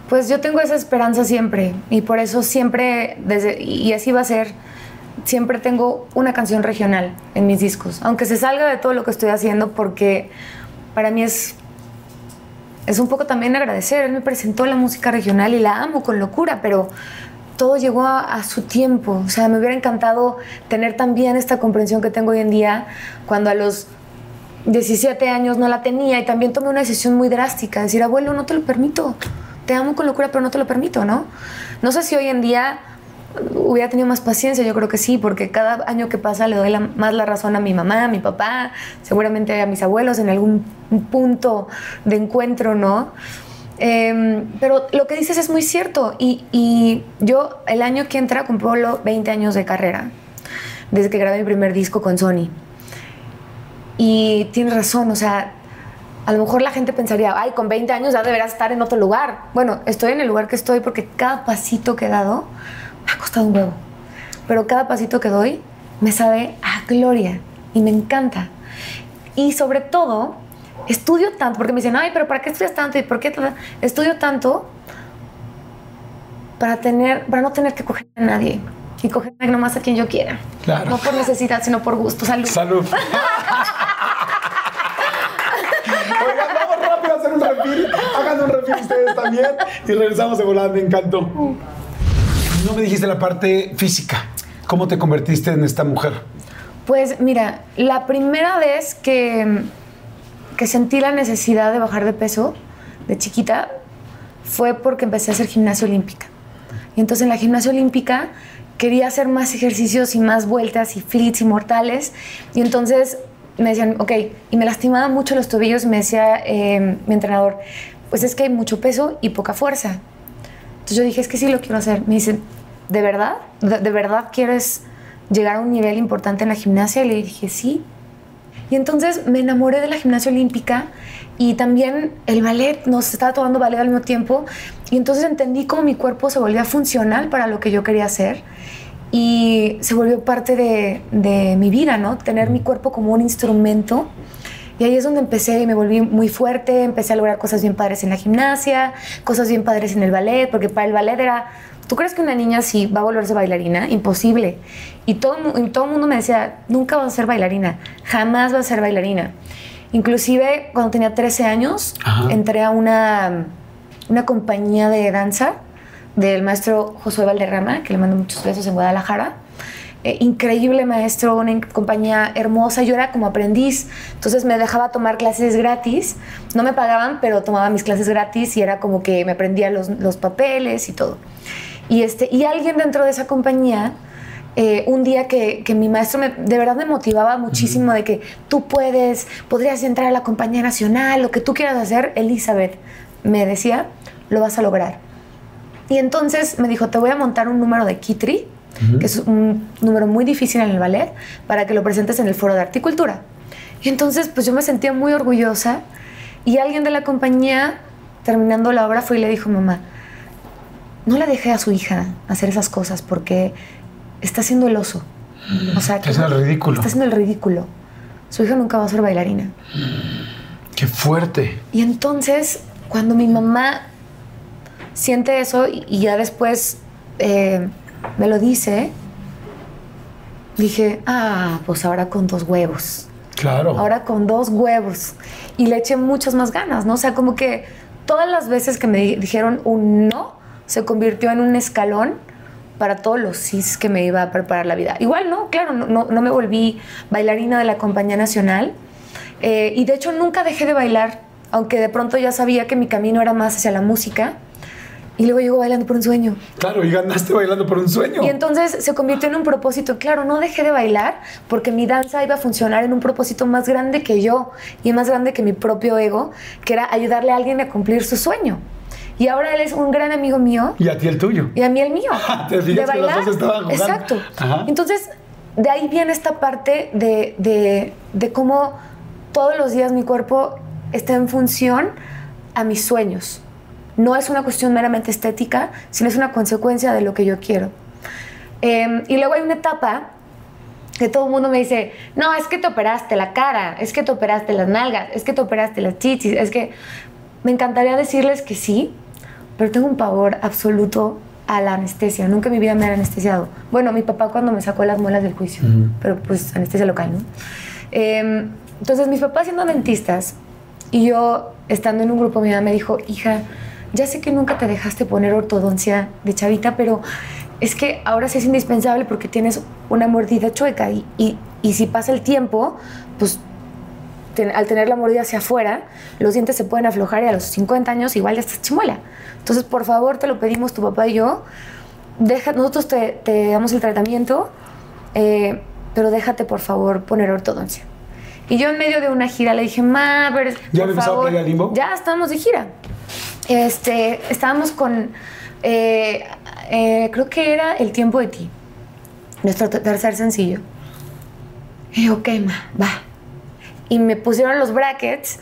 Pues yo tengo esa esperanza siempre y por eso siempre, desde, y así va a ser, siempre tengo una canción regional en mis discos, aunque se salga de todo lo que estoy haciendo porque para mí es es un poco también agradecer. Él me presentó la música regional y la amo con locura, pero todo llegó a, su tiempo. O sea, me hubiera encantado tener también esta comprensión que tengo hoy en día cuando a los 17 años no la tenía y también tomé una decisión muy drástica, decir, abuelo, no te lo permito. Te amo con locura, pero no te lo permito, ¿no? No sé si hoy en día hubiera tenido más paciencia, yo creo que sí, porque cada año que pasa le doy más la razón a mi mamá, a mi papá, seguramente a mis abuelos en algún punto de encuentro, ¿no? Em, pero lo que dices es muy cierto y, yo el año que entra cumplo 20 años de carrera, desde que grabé mi primer disco con Sony. Y tienes razón, o sea, a lo mejor la gente pensaría, ay, con 20 años ya deberás estar en otro lugar. Bueno, estoy en el lugar que estoy porque cada pasito que he dado me ha costado un huevo. Pero cada pasito que doy me sabe a gloria y me encanta. Y sobre todo, estudio tanto, porque me dicen, ay, pero ¿para qué estudias tanto? ¿Y por qué? Estudio tanto para, tener, para no tener que coger a nadie y coger nomás a quien yo quiera. No por necesidad, sino por gusto. Salud. Salud. (laughs) Oigan, vamos rápido a hacer un refil. Hagan un refil ustedes también y regresamos de volada. Me encantó. No me dijiste la parte física. ¿Cómo te convertiste en esta mujer? Pues mira, la primera vez que, que sentí la necesidad de bajar de peso de chiquita fue porque empecé a hacer gimnasia olímpica. Y entonces en la gimnasia olímpica quería hacer más ejercicios y más vueltas y flits y mortales. Y entonces me decían, ok, y me lastimaba mucho los tobillos me decía eh, mi entrenador, pues es que hay mucho peso y poca fuerza. Entonces yo dije, es que sí lo quiero hacer. Me dicen, ¿de verdad? ¿De, verdad quieres llegar a un nivel importante en la gimnasia? Y le dije, sí. Y entonces me enamoré de la gimnasia olímpica y también el ballet, nos estaba tomando ballet al mismo tiempo. Y entonces entendí cómo mi cuerpo se volvía funcional para lo que yo quería hacer. Y se volvió parte de, de mi vida, ¿no? Tener mi cuerpo como un instrumento y ahí es donde empecé y me volví muy fuerte, empecé a lograr cosas bien padres en la gimnasia, cosas bien padres en el ballet, porque para el ballet era, ¿tú crees que una niña sí va a volverse bailarina? Imposible. Y todo, todo el mundo me decía, nunca vas a ser bailarina, jamás vas a ser bailarina. Inclusive cuando tenía 13 años, entré a una, una compañía de danza del maestro Josué Valderrama, que le mando muchos besos en Guadalajara. Eh, increíble maestro, una compañía hermosa. Yo era como aprendiz, entonces me dejaba tomar clases gratis. No me pagaban, pero tomaba mis clases gratis y era como que me aprendía los, los papeles y todo. Y, este, y alguien dentro de esa compañía, eh, un día que, que, mi maestro me, de verdad me motivaba muchísimo de que tú puedes, podrías entrar a la compañía nacional, lo que tú quieras hacer, Elizabeth, me decía, lo vas a lograr. Y entonces me dijo, te voy a montar un número de Kitri que es un número muy difícil en el ballet, para que lo presentes en el foro de articultura. Y entonces, pues yo me sentía muy orgullosa y alguien de la compañía, terminando la obra, fue y le dijo, mamá, no la dejé a su hija hacer esas cosas porque está haciendo el oso. O sea, está haciendo el ridículo. Está haciendo el ridículo. Su hija nunca va a ser bailarina. Qué fuerte. Y entonces, cuando mi mamá siente eso y ya después eh, me lo dice, dije, ah, pues ahora con dos huevos. Claro. Ahora con dos huevos. Y le eché muchas más ganas, ¿no? O sea, como que todas las veces que me dijeron un no, se convirtió en un escalón para todos los sí que me iba a preparar la vida. Igual, ¿no? Claro, no, no, me volví bailarina de la Compañía Nacional. Eh, y de hecho nunca dejé de bailar, aunque de pronto ya sabía que mi camino era más hacia la música y luego llegó bailando por un sueño. Claro, y ganaste bailando por un sueño. Y entonces se convirtió en un propósito. Claro, no dejé de bailar porque mi danza iba a funcionar en un propósito más grande que yo y más grande que mi propio ego, que era ayudarle a alguien a cumplir su sueño. Y ahora él es un gran amigo mío. Y a ti el tuyo. Y a mí el mío. (laughs) Te de bailar. Que. Exacto. Entonces, de ahí viene esta parte de, de, de cómo todos los días mi cuerpo está en función a mis sueños no es una cuestión meramente estética, sino es una consecuencia de lo que yo quiero. Em, y luego hay una etapa que todo el mundo me dice, no, es que te operaste la cara, es que te operaste las nalgas, es que te operaste las chichis, es que me encantaría decirles que sí, pero tengo un pavor absoluto a la anestesia. Nunca en mi vida me han anestesiado. Bueno, mi papá cuando me sacó las muelas del juicio, pero pues anestesia local, ¿no? Em, entonces, mis papás siendo dentistas y yo estando en un grupo, mi mamá me dijo, hija, ya sé que nunca te dejaste poner ortodoncia de chavita, pero es que ahora sí es indispensable porque tienes una mordida chueca y, y, y si pasa el tiempo, pues al tener la mordida hacia afuera, los dientes se pueden aflojar y a los 50 años igual ya estás chimuela. Entonces, por favor, te lo pedimos tu papá y yo. Deja, nosotros te, damos el tratamiento, eh, pero déjate, por favor, poner ortodoncia. Y yo en medio de una gira le dije, ma, pero ¿Ya por favor, a limbo? Ya estamos de gira. Este, estábamos con, eh, eh, creo que era El tiempo de ti, nuestro tercer sencillo. Y yo, ok, va y me pusieron los brackets.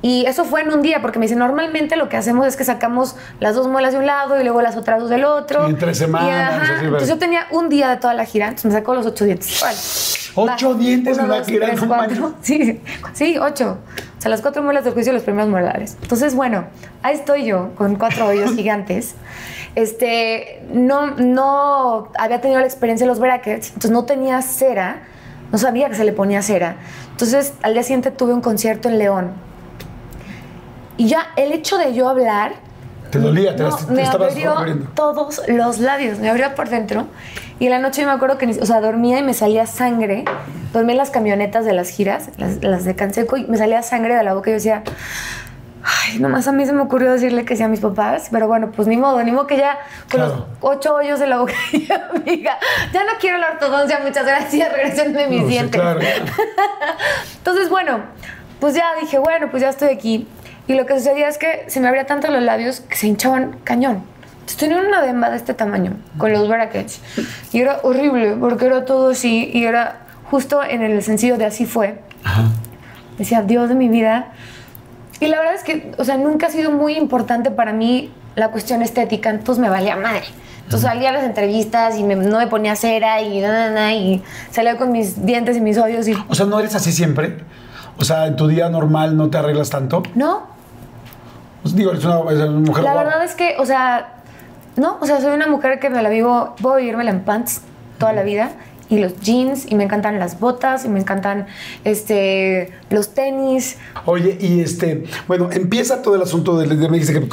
Y eso fue en un día, porque me dice, normalmente lo que hacemos es que sacamos las dos muelas de un lado y luego las otras dos del otro. Y en tres semanas. entonces yo tenía un día de toda la gira, entonces me sacó los ocho dientes. ¿Ocho dientes en la gira? (laughs) sí, sí, ocho. O sea, las cuatro muelas del juicio y los primeros molares. Entonces, bueno, ahí estoy yo con cuatro hoyos (laughs) gigantes. Este, no, no había tenido la experiencia de los brackets, entonces no tenía cera no sabía que se le ponía cera. Entonces, al día siguiente tuve un concierto en León. Y ya el hecho de yo hablar... ¿Te dolía? ¿Te, me abrió todos los labios, me abrió por dentro. Y en la noche me acuerdo que, o sea, dormía y me salía sangre. Dormía en las camionetas de las giras, las, las de Canseco, y me salía sangre de la boca y yo decía, Ay, nomás a mí se me ocurrió decirle que sí a mis papás, pero bueno, pues ni modo, ni modo que ya con los ocho hoyos de la boca, (laughs) amiga, ya no quiero la ortodoncia, muchas gracias, (laughs) regresenme mis dientes. (laughs) Entonces, bueno, pues ya dije, bueno, pues ya estoy aquí. Y lo que sucedía es que se me abría tanto los labios que se hinchaban cañón. Entonces tenía una demanda de este tamaño, con los brackets. Y era horrible, porque era todo así, y era justo en el sencillo de así fue. Decía, Dios de mi vida, y la verdad es que, o sea, nunca ha sido muy importante para mí la cuestión estética, entonces me valía madre. Entonces salía a las entrevistas y no me ponía cera y nada, y salía con mis dientes y mis hoyos. Y... O sea, ¿no eres así siempre? O sea, ¿en tu día normal no te arreglas tanto? No. Pues digo, eres una, mujer La verdad es que, o sea, no, o sea, soy una mujer que me la vivo, puedo vivírmela en pants toda la vida y los jeans y me encantan las botas y me encantan este los tenis. Oye, y este, bueno, empieza todo el asunto de, me dice que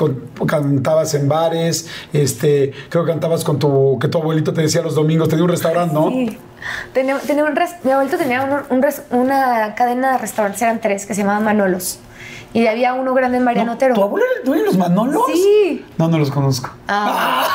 cantabas en bares, este, creo que cantabas con tu que tu abuelito te decía los domingos, tenía un restaurante, ¿no? Sí. Tenía, tenía un mi abuelito tenía una cadena de restaurantes, eran tres, que se llamaban Manolos. Y había uno grande en Mariano Otero. ¿Tu abuelo era el dueño de los Manolos? Sí. No, no los conozco. Ah.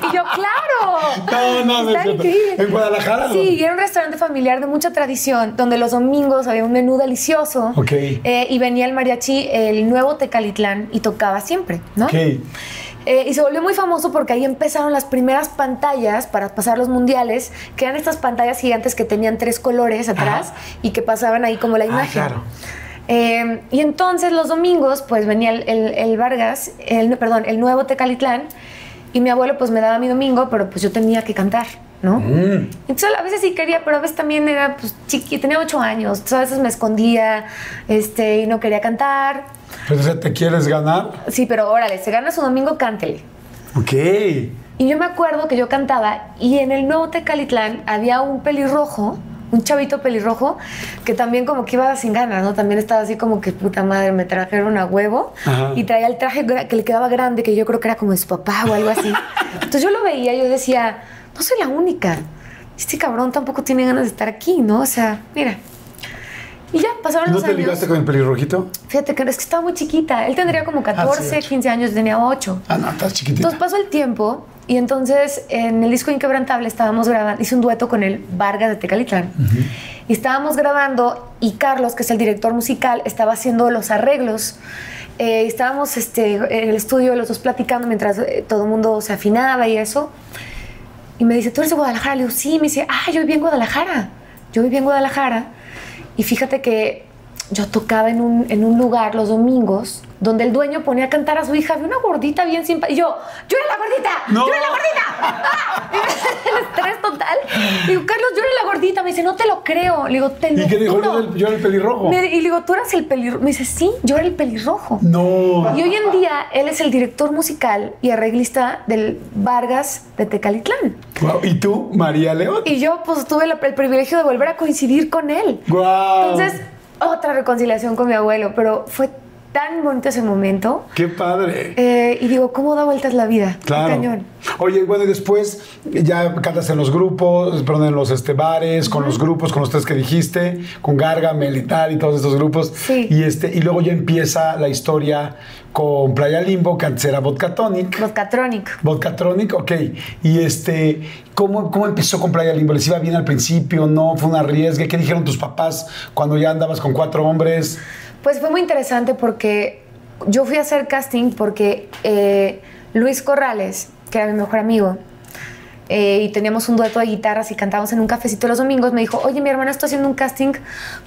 (laughs) y yo, claro. No, no, increíble. ¿En Guadalajara? Sí, era un restaurante familiar de mucha tradición, donde los domingos había un menú delicioso. Ok. Eh, y venía el mariachi, el nuevo Tecalitlán, y tocaba siempre, ¿no? Ok. Eh, y se volvió muy famoso porque ahí empezaron las primeras pantallas para pasar los mundiales, que eran estas pantallas gigantes que tenían tres colores atrás y que pasaban ahí como la ah, imagen. Claro. Eh, y entonces los domingos, pues venía el, Vargas, el, perdón, el nuevo Tecalitlán, y mi abuelo pues me daba mi domingo, pero pues yo tenía que cantar, ¿no? Mm. Entonces a veces sí quería, pero a veces también era pues chiqui, tenía ocho años, entonces a veces me escondía este, y no quería cantar. Pero ¿te quieres ganar? Sí, pero órale, se gana su domingo, cántele. Ok. Y yo me acuerdo que yo cantaba y en el nuevo Tecalitlán había un pelirrojo un chavito pelirrojo que también como que iba sin ganas, ¿no? También estaba así como que puta madre, me trajeron a huevo y traía el traje que le quedaba grande, que yo creo que era como de su papá o algo así. (laughs) Entonces yo lo veía yo decía, no soy la única. Este cabrón tampoco tiene ganas de estar aquí, ¿no? O sea, mira. Y ya, pasaron los años. ¿No te ligaste con el pelirrojito? Fíjate que es que estaba muy chiquita. Él tendría como 14, 15 ah, años, tenía 8. Ah, no, estás chiquitita. Entonces pasó el tiempo y entonces en el disco Inquebrantable estábamos grabando, hice un dueto con el Vargas de Tecalitlán. Y estábamos grabando y Carlos, que es el director musical, estaba haciendo los arreglos. Eh, estábamos este, en el estudio los dos platicando mientras eh, todo el mundo se afinaba y eso. Y me dice, ¿tú eres de Guadalajara? Le digo, sí. Me dice, ah, yo viví en Guadalajara. Yo viví en Guadalajara. Y fíjate que yo tocaba en un, en un lugar los domingos donde el dueño ponía a cantar a su hija, había una gordita bien simpática. Y yo, yo era la gordita, No. yo era la gordita. ¡Ah! (laughs) el estrés total. Digo, Carlos, yo era la gordita. Me dice, no te lo creo. Le digo, te lo ¿Y qué dijo? Yo era el- yo era el pelirrojo. Me- y le digo, tú eras el pelirrojo. Me dice, sí, yo era el pelirrojo. No. Y hoy en día él es el director musical y arreglista del Vargas de Tecalitlán. Guau, ¿Y tú, María León? Y yo pues tuve la- el privilegio de volver a coincidir con él. Guau. Entonces, otra reconciliación con mi abuelo, pero fue tan bonito ese momento. Qué padre. Eh, y digo, ¿cómo da vueltas la vida? Claro. Cañón. Oye, bueno, y después ya cantas en los grupos, perdón, en los este, bares, con los grupos, con los tres que dijiste, con Gargamel y tal, y todos estos grupos. Sí. Y, este, y luego ya empieza la historia con Playa Limbo, que antes era Vodka Tonic. Vodkatronic. Vodka Tronic, ok. Y este, ¿cómo, ¿cómo empezó con Playa Limbo? ¿Les iba bien al principio? ¿No? ¿Fue un arriesgue? ¿Qué dijeron tus papás cuando ya andabas con cuatro hombres? Pues fue muy interesante porque yo fui a hacer casting porque eh, Luis Corrales, que era mi mejor amigo, eh, y teníamos un dueto de guitarras y cantábamos en un cafecito los domingos, me dijo, oye, mi hermana está haciendo un casting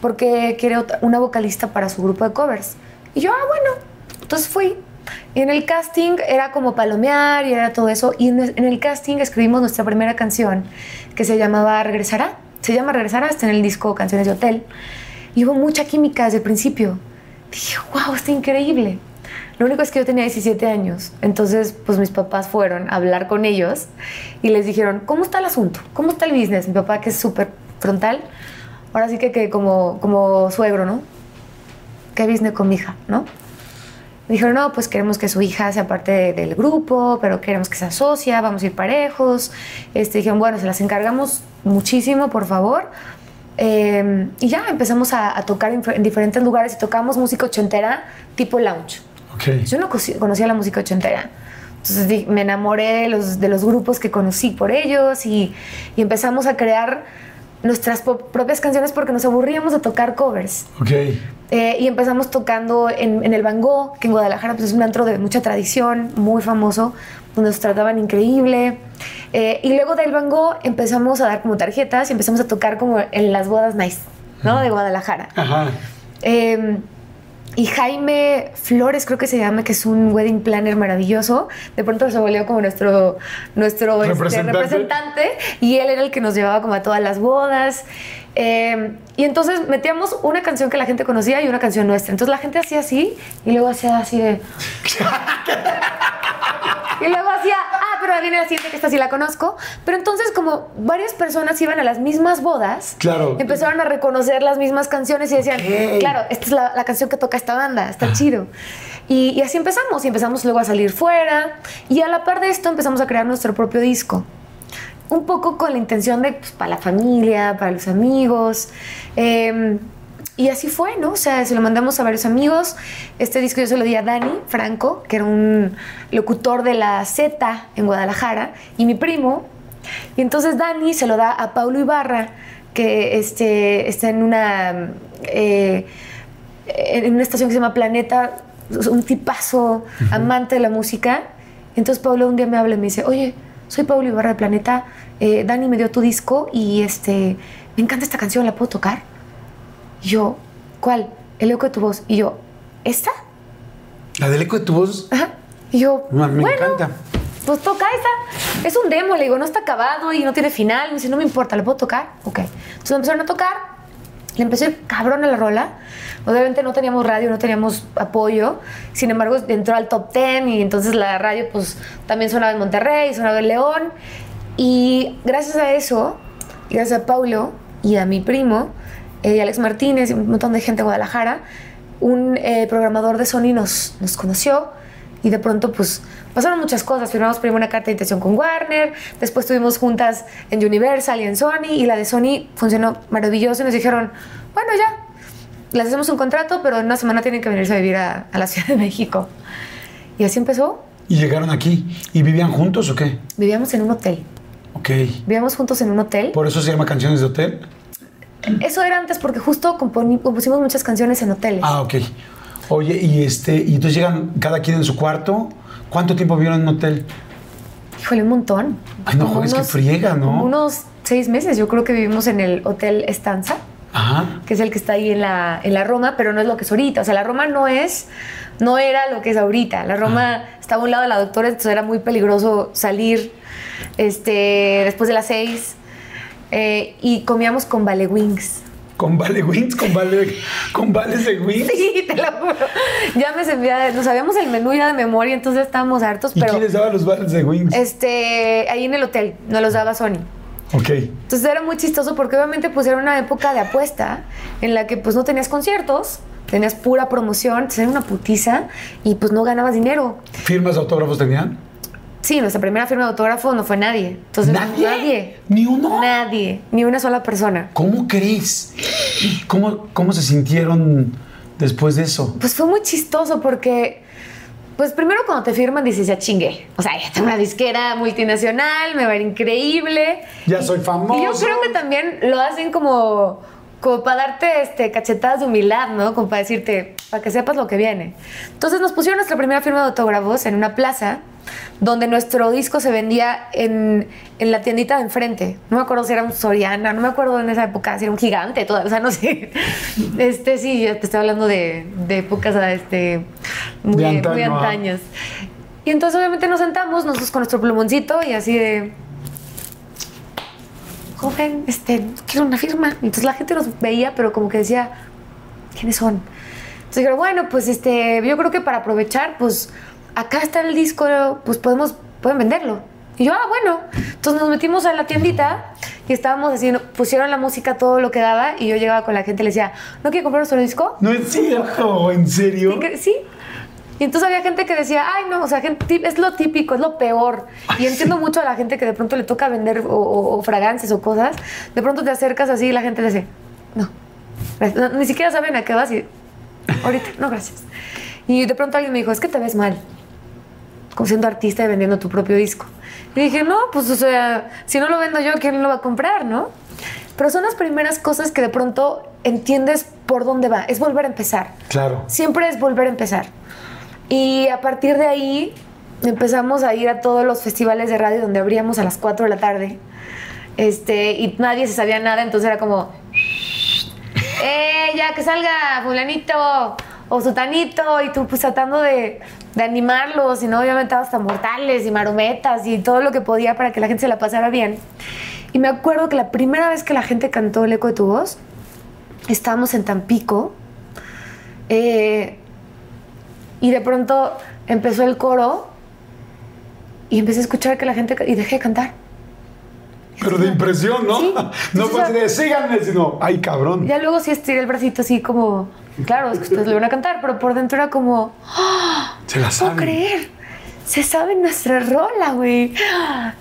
porque quiere otra- una vocalista para su grupo de covers. Y yo, ah, bueno, entonces fui. Y en el casting era como palomear y era todo eso. Y en, en el casting escribimos nuestra primera canción que se llamaba Regresará. Se llama Regresará, está en el disco Canciones de Hotel. Y hubo mucha química desde el principio. Dije, wow, está increíble. Lo único es que yo tenía 17 años. Entonces, pues mis papás fueron a hablar con ellos y les dijeron, ¿cómo está el asunto? ¿Cómo está el business? Mi papá, que es súper frontal, ahora sí que, que como, como suegro, ¿no? ¿Qué business con mi hija, no? Dijeron, no, pues queremos que su hija sea parte de- del grupo, pero queremos que sea socia, vamos a ir parejos. Este, dijeron, bueno, se las encargamos muchísimo, por favor. Eh, y ya empezamos a, a tocar en, en diferentes lugares y tocamos música ochentera tipo lounge. Ok. Yo no conocía la música ochentera. Entonces me enamoré de los, de los grupos que conocí por ellos y, y empezamos a crear nuestras propias canciones porque nos aburríamos de tocar covers. Ok. Eh, y empezamos tocando en, en el Van Gogh, que en Guadalajara pues, es un antro de mucha tradición, muy famoso, donde nos trataban increíble. Eh, y luego del Van Gogh empezamos a dar como tarjetas y empezamos a tocar como en las bodas nice, ¿no? De Guadalajara. Ajá. Eh, y Jaime Flores, creo que se llama, que es un wedding planner maravilloso. De pronto se volvió como nuestro, nuestro este, Representante. representante. Y él era el que nos llevaba como a todas las bodas. Eh, y entonces metíamos una canción que la gente conocía y una canción nuestra. Entonces la gente hacía así y luego hacía así de. (laughs) Y luego hacía, ah, pero ahí viene la siguiente que esta sí la conozco. Pero entonces como varias personas iban a las mismas bodas, Claro. empezaron a reconocer las mismas canciones y decían, claro, esta es la, la canción que toca esta banda, está chido. Y, y así empezamos, y empezamos luego a salir fuera. Y a la par de esto empezamos a crear nuestro propio disco. Un poco con la intención de, pues, para la familia, para los amigos. Eh, y así fue, ¿no? O sea, se lo mandamos a varios amigos. Este disco yo se lo di a Dani Franco, que era un locutor de la Z en Guadalajara, y mi primo. Y entonces Dani se lo da a Paulo Ibarra, que este, está en una, eh, en una estación que se llama Planeta, un tipazo, amante de la música. Entonces Paulo un día me habla y me dice, oye, soy Paulo Ibarra de Planeta, eh, Dani me dio tu disco y este, me encanta esta canción, ¿la puedo tocar? Y yo, ¿cuál? El eco de tu voz. Y yo, ¿esta? La del eco de tu voz. Ajá. Y yo, Me- me bueno, encanta. Pues toca esta. Es un demo, le digo, no está acabado y no tiene final. Me dice, no me importa, ¿le puedo tocar? Ok. Entonces lo empezaron a tocar. Le empezó ir cabrón a la rola. Obviamente no teníamos radio, no teníamos apoyo. Sin embargo, entró al top 10 y entonces la radio pues también sonaba en Monterrey, sonaba en León. Y gracias a eso, gracias a Paulo y a mi primo, eh, Alex Martínez y un montón de gente de Guadalajara, un eh, programador de Sony nos, nos conoció y de pronto pues pasaron muchas cosas. Firmamos primero una carta de intención con Warner, después estuvimos juntas en Universal y en Sony y la de Sony funcionó maravilloso y nos dijeron, bueno ya, les hacemos un contrato, pero en una semana tienen que venirse a vivir a, a la Ciudad de México. Y así empezó. Y llegaron aquí. ¿Y vivían juntos o qué? Vivíamos en un hotel. Ok. Vivíamos juntos en un hotel. ¿Por eso se llama Canciones de Hotel? Eso era antes porque justo compusimos muchas canciones en hoteles. Ah, ok. Oye, y este, y entonces llegan cada quien en su cuarto. ¿Cuánto tiempo vivieron en un hotel? Híjole, un montón. Ay, no Como jodes, que friega, ¿no? Unos seis meses. Yo creo que vivimos en el Hotel Estanza. Ajá. que es el que está ahí en la, en la Roma, pero no es lo que es ahorita. O sea, la Roma no es, no era lo que es ahorita. La Roma estaba a un lado de la doctora, entonces era muy peligroso salir este, después de las seis. Eh, y comíamos con Vale Wings. Con Vale Wings, con Vale, con Vales de Wings. Sí, te lo juro. Ya me servía, nos sabíamos el menú ya de memoria, entonces estábamos hartos, ¿Y pero quién les daba los Vales de Wings? este, ahí en el hotel nos los daba Sony. Ok. Entonces era muy chistoso porque obviamente pues era una época de apuesta en la que pues no tenías conciertos, tenías pura promoción, entonces era una putiza y pues no ganabas dinero. ¿Firmas autógrafos tenían? Sí, nuestra primera firma de autógrafo no fue nadie. Entonces ¿Nadie? nadie. ¿Ni uno? Nadie, ni una sola persona. ¿Cómo crees? ¿Cómo, ¿Cómo se sintieron después de eso? Pues fue muy chistoso porque, pues primero cuando te firman dices, ya chingué. O sea, ya tengo una disquera multinacional, me va a ir increíble. Ya soy famoso. Y yo creo que también lo hacen como, como para darte este, cachetadas de humildad, ¿no? Como para decirte, para que sepas lo que viene. Entonces nos pusieron nuestra primera firma de autógrafos en una plaza donde nuestro disco se vendía en, en la tiendita de enfrente. No me acuerdo si era un Soriana, no me acuerdo en esa época si era un gigante, todo, o sea, no sé. (laughs) Este sí, ya te estoy hablando de, de épocas este, muy, De antaño, muy ah. antañas. Y entonces obviamente nos sentamos, nosotros con nuestro plumoncito y así de joven, este, quiero una firma. Entonces la gente nos veía, pero como que decía, ¿quiénes son? Entonces dijeron, bueno, pues este, yo creo que para aprovechar, pues acá está el disco, pues podemos, pueden venderlo. Y yo, ah, bueno. Entonces nos metimos a la tiendita y estábamos haciendo, pusieron la música todo lo que daba y yo llegaba con la gente y le decía, ¿no quiere comprar nuestro disco? No es cierto, ¿en serio? Sí. Y entonces había gente que decía, ay, no, o sea, gente, es lo típico, es lo peor. Y entiendo mucho a la gente que de pronto le toca vender o, o- o fragancias o cosas. De pronto te acercas así y la gente le dice, no, gracias". No, ni siquiera saben a qué vas y ahorita, no, gracias. Y de pronto alguien me dijo, es que te ves mal, como siendo artista y vendiendo tu propio disco. Y dije, no, pues, o sea, si no lo vendo yo, ¿quién lo va a comprar, no? Pero son las primeras cosas que de pronto entiendes por dónde va. Es volver a empezar. Claro. Siempre es volver a empezar. Y a partir de ahí empezamos a ir a todos los festivales de radio donde abríamos a las 4 de la tarde. Este, y nadie se sabía nada, entonces era como, ¡eh, ya que salga fulanito o sutanito! Y tú pues tratando de, de animarlos, y no obviamente hasta mortales y marometas y todo lo que podía para que la gente se la pasara bien. Y me acuerdo que la primera vez que la gente cantó El eco de tu voz, estábamos en Tampico. eh, y de pronto empezó el coro y empecé a escuchar que la gente... Y dejé de cantar. Pero de impresión, ¿no? Sí. (laughs) No fue así de síganme, sino, ay, cabrón. Ya luego sí estiré el bracito así como... Claro, es que ustedes lo van a cantar, pero por dentro era como... ¡Ah! Se la No puedo saben. creer. Se sabe nuestra rola, güey.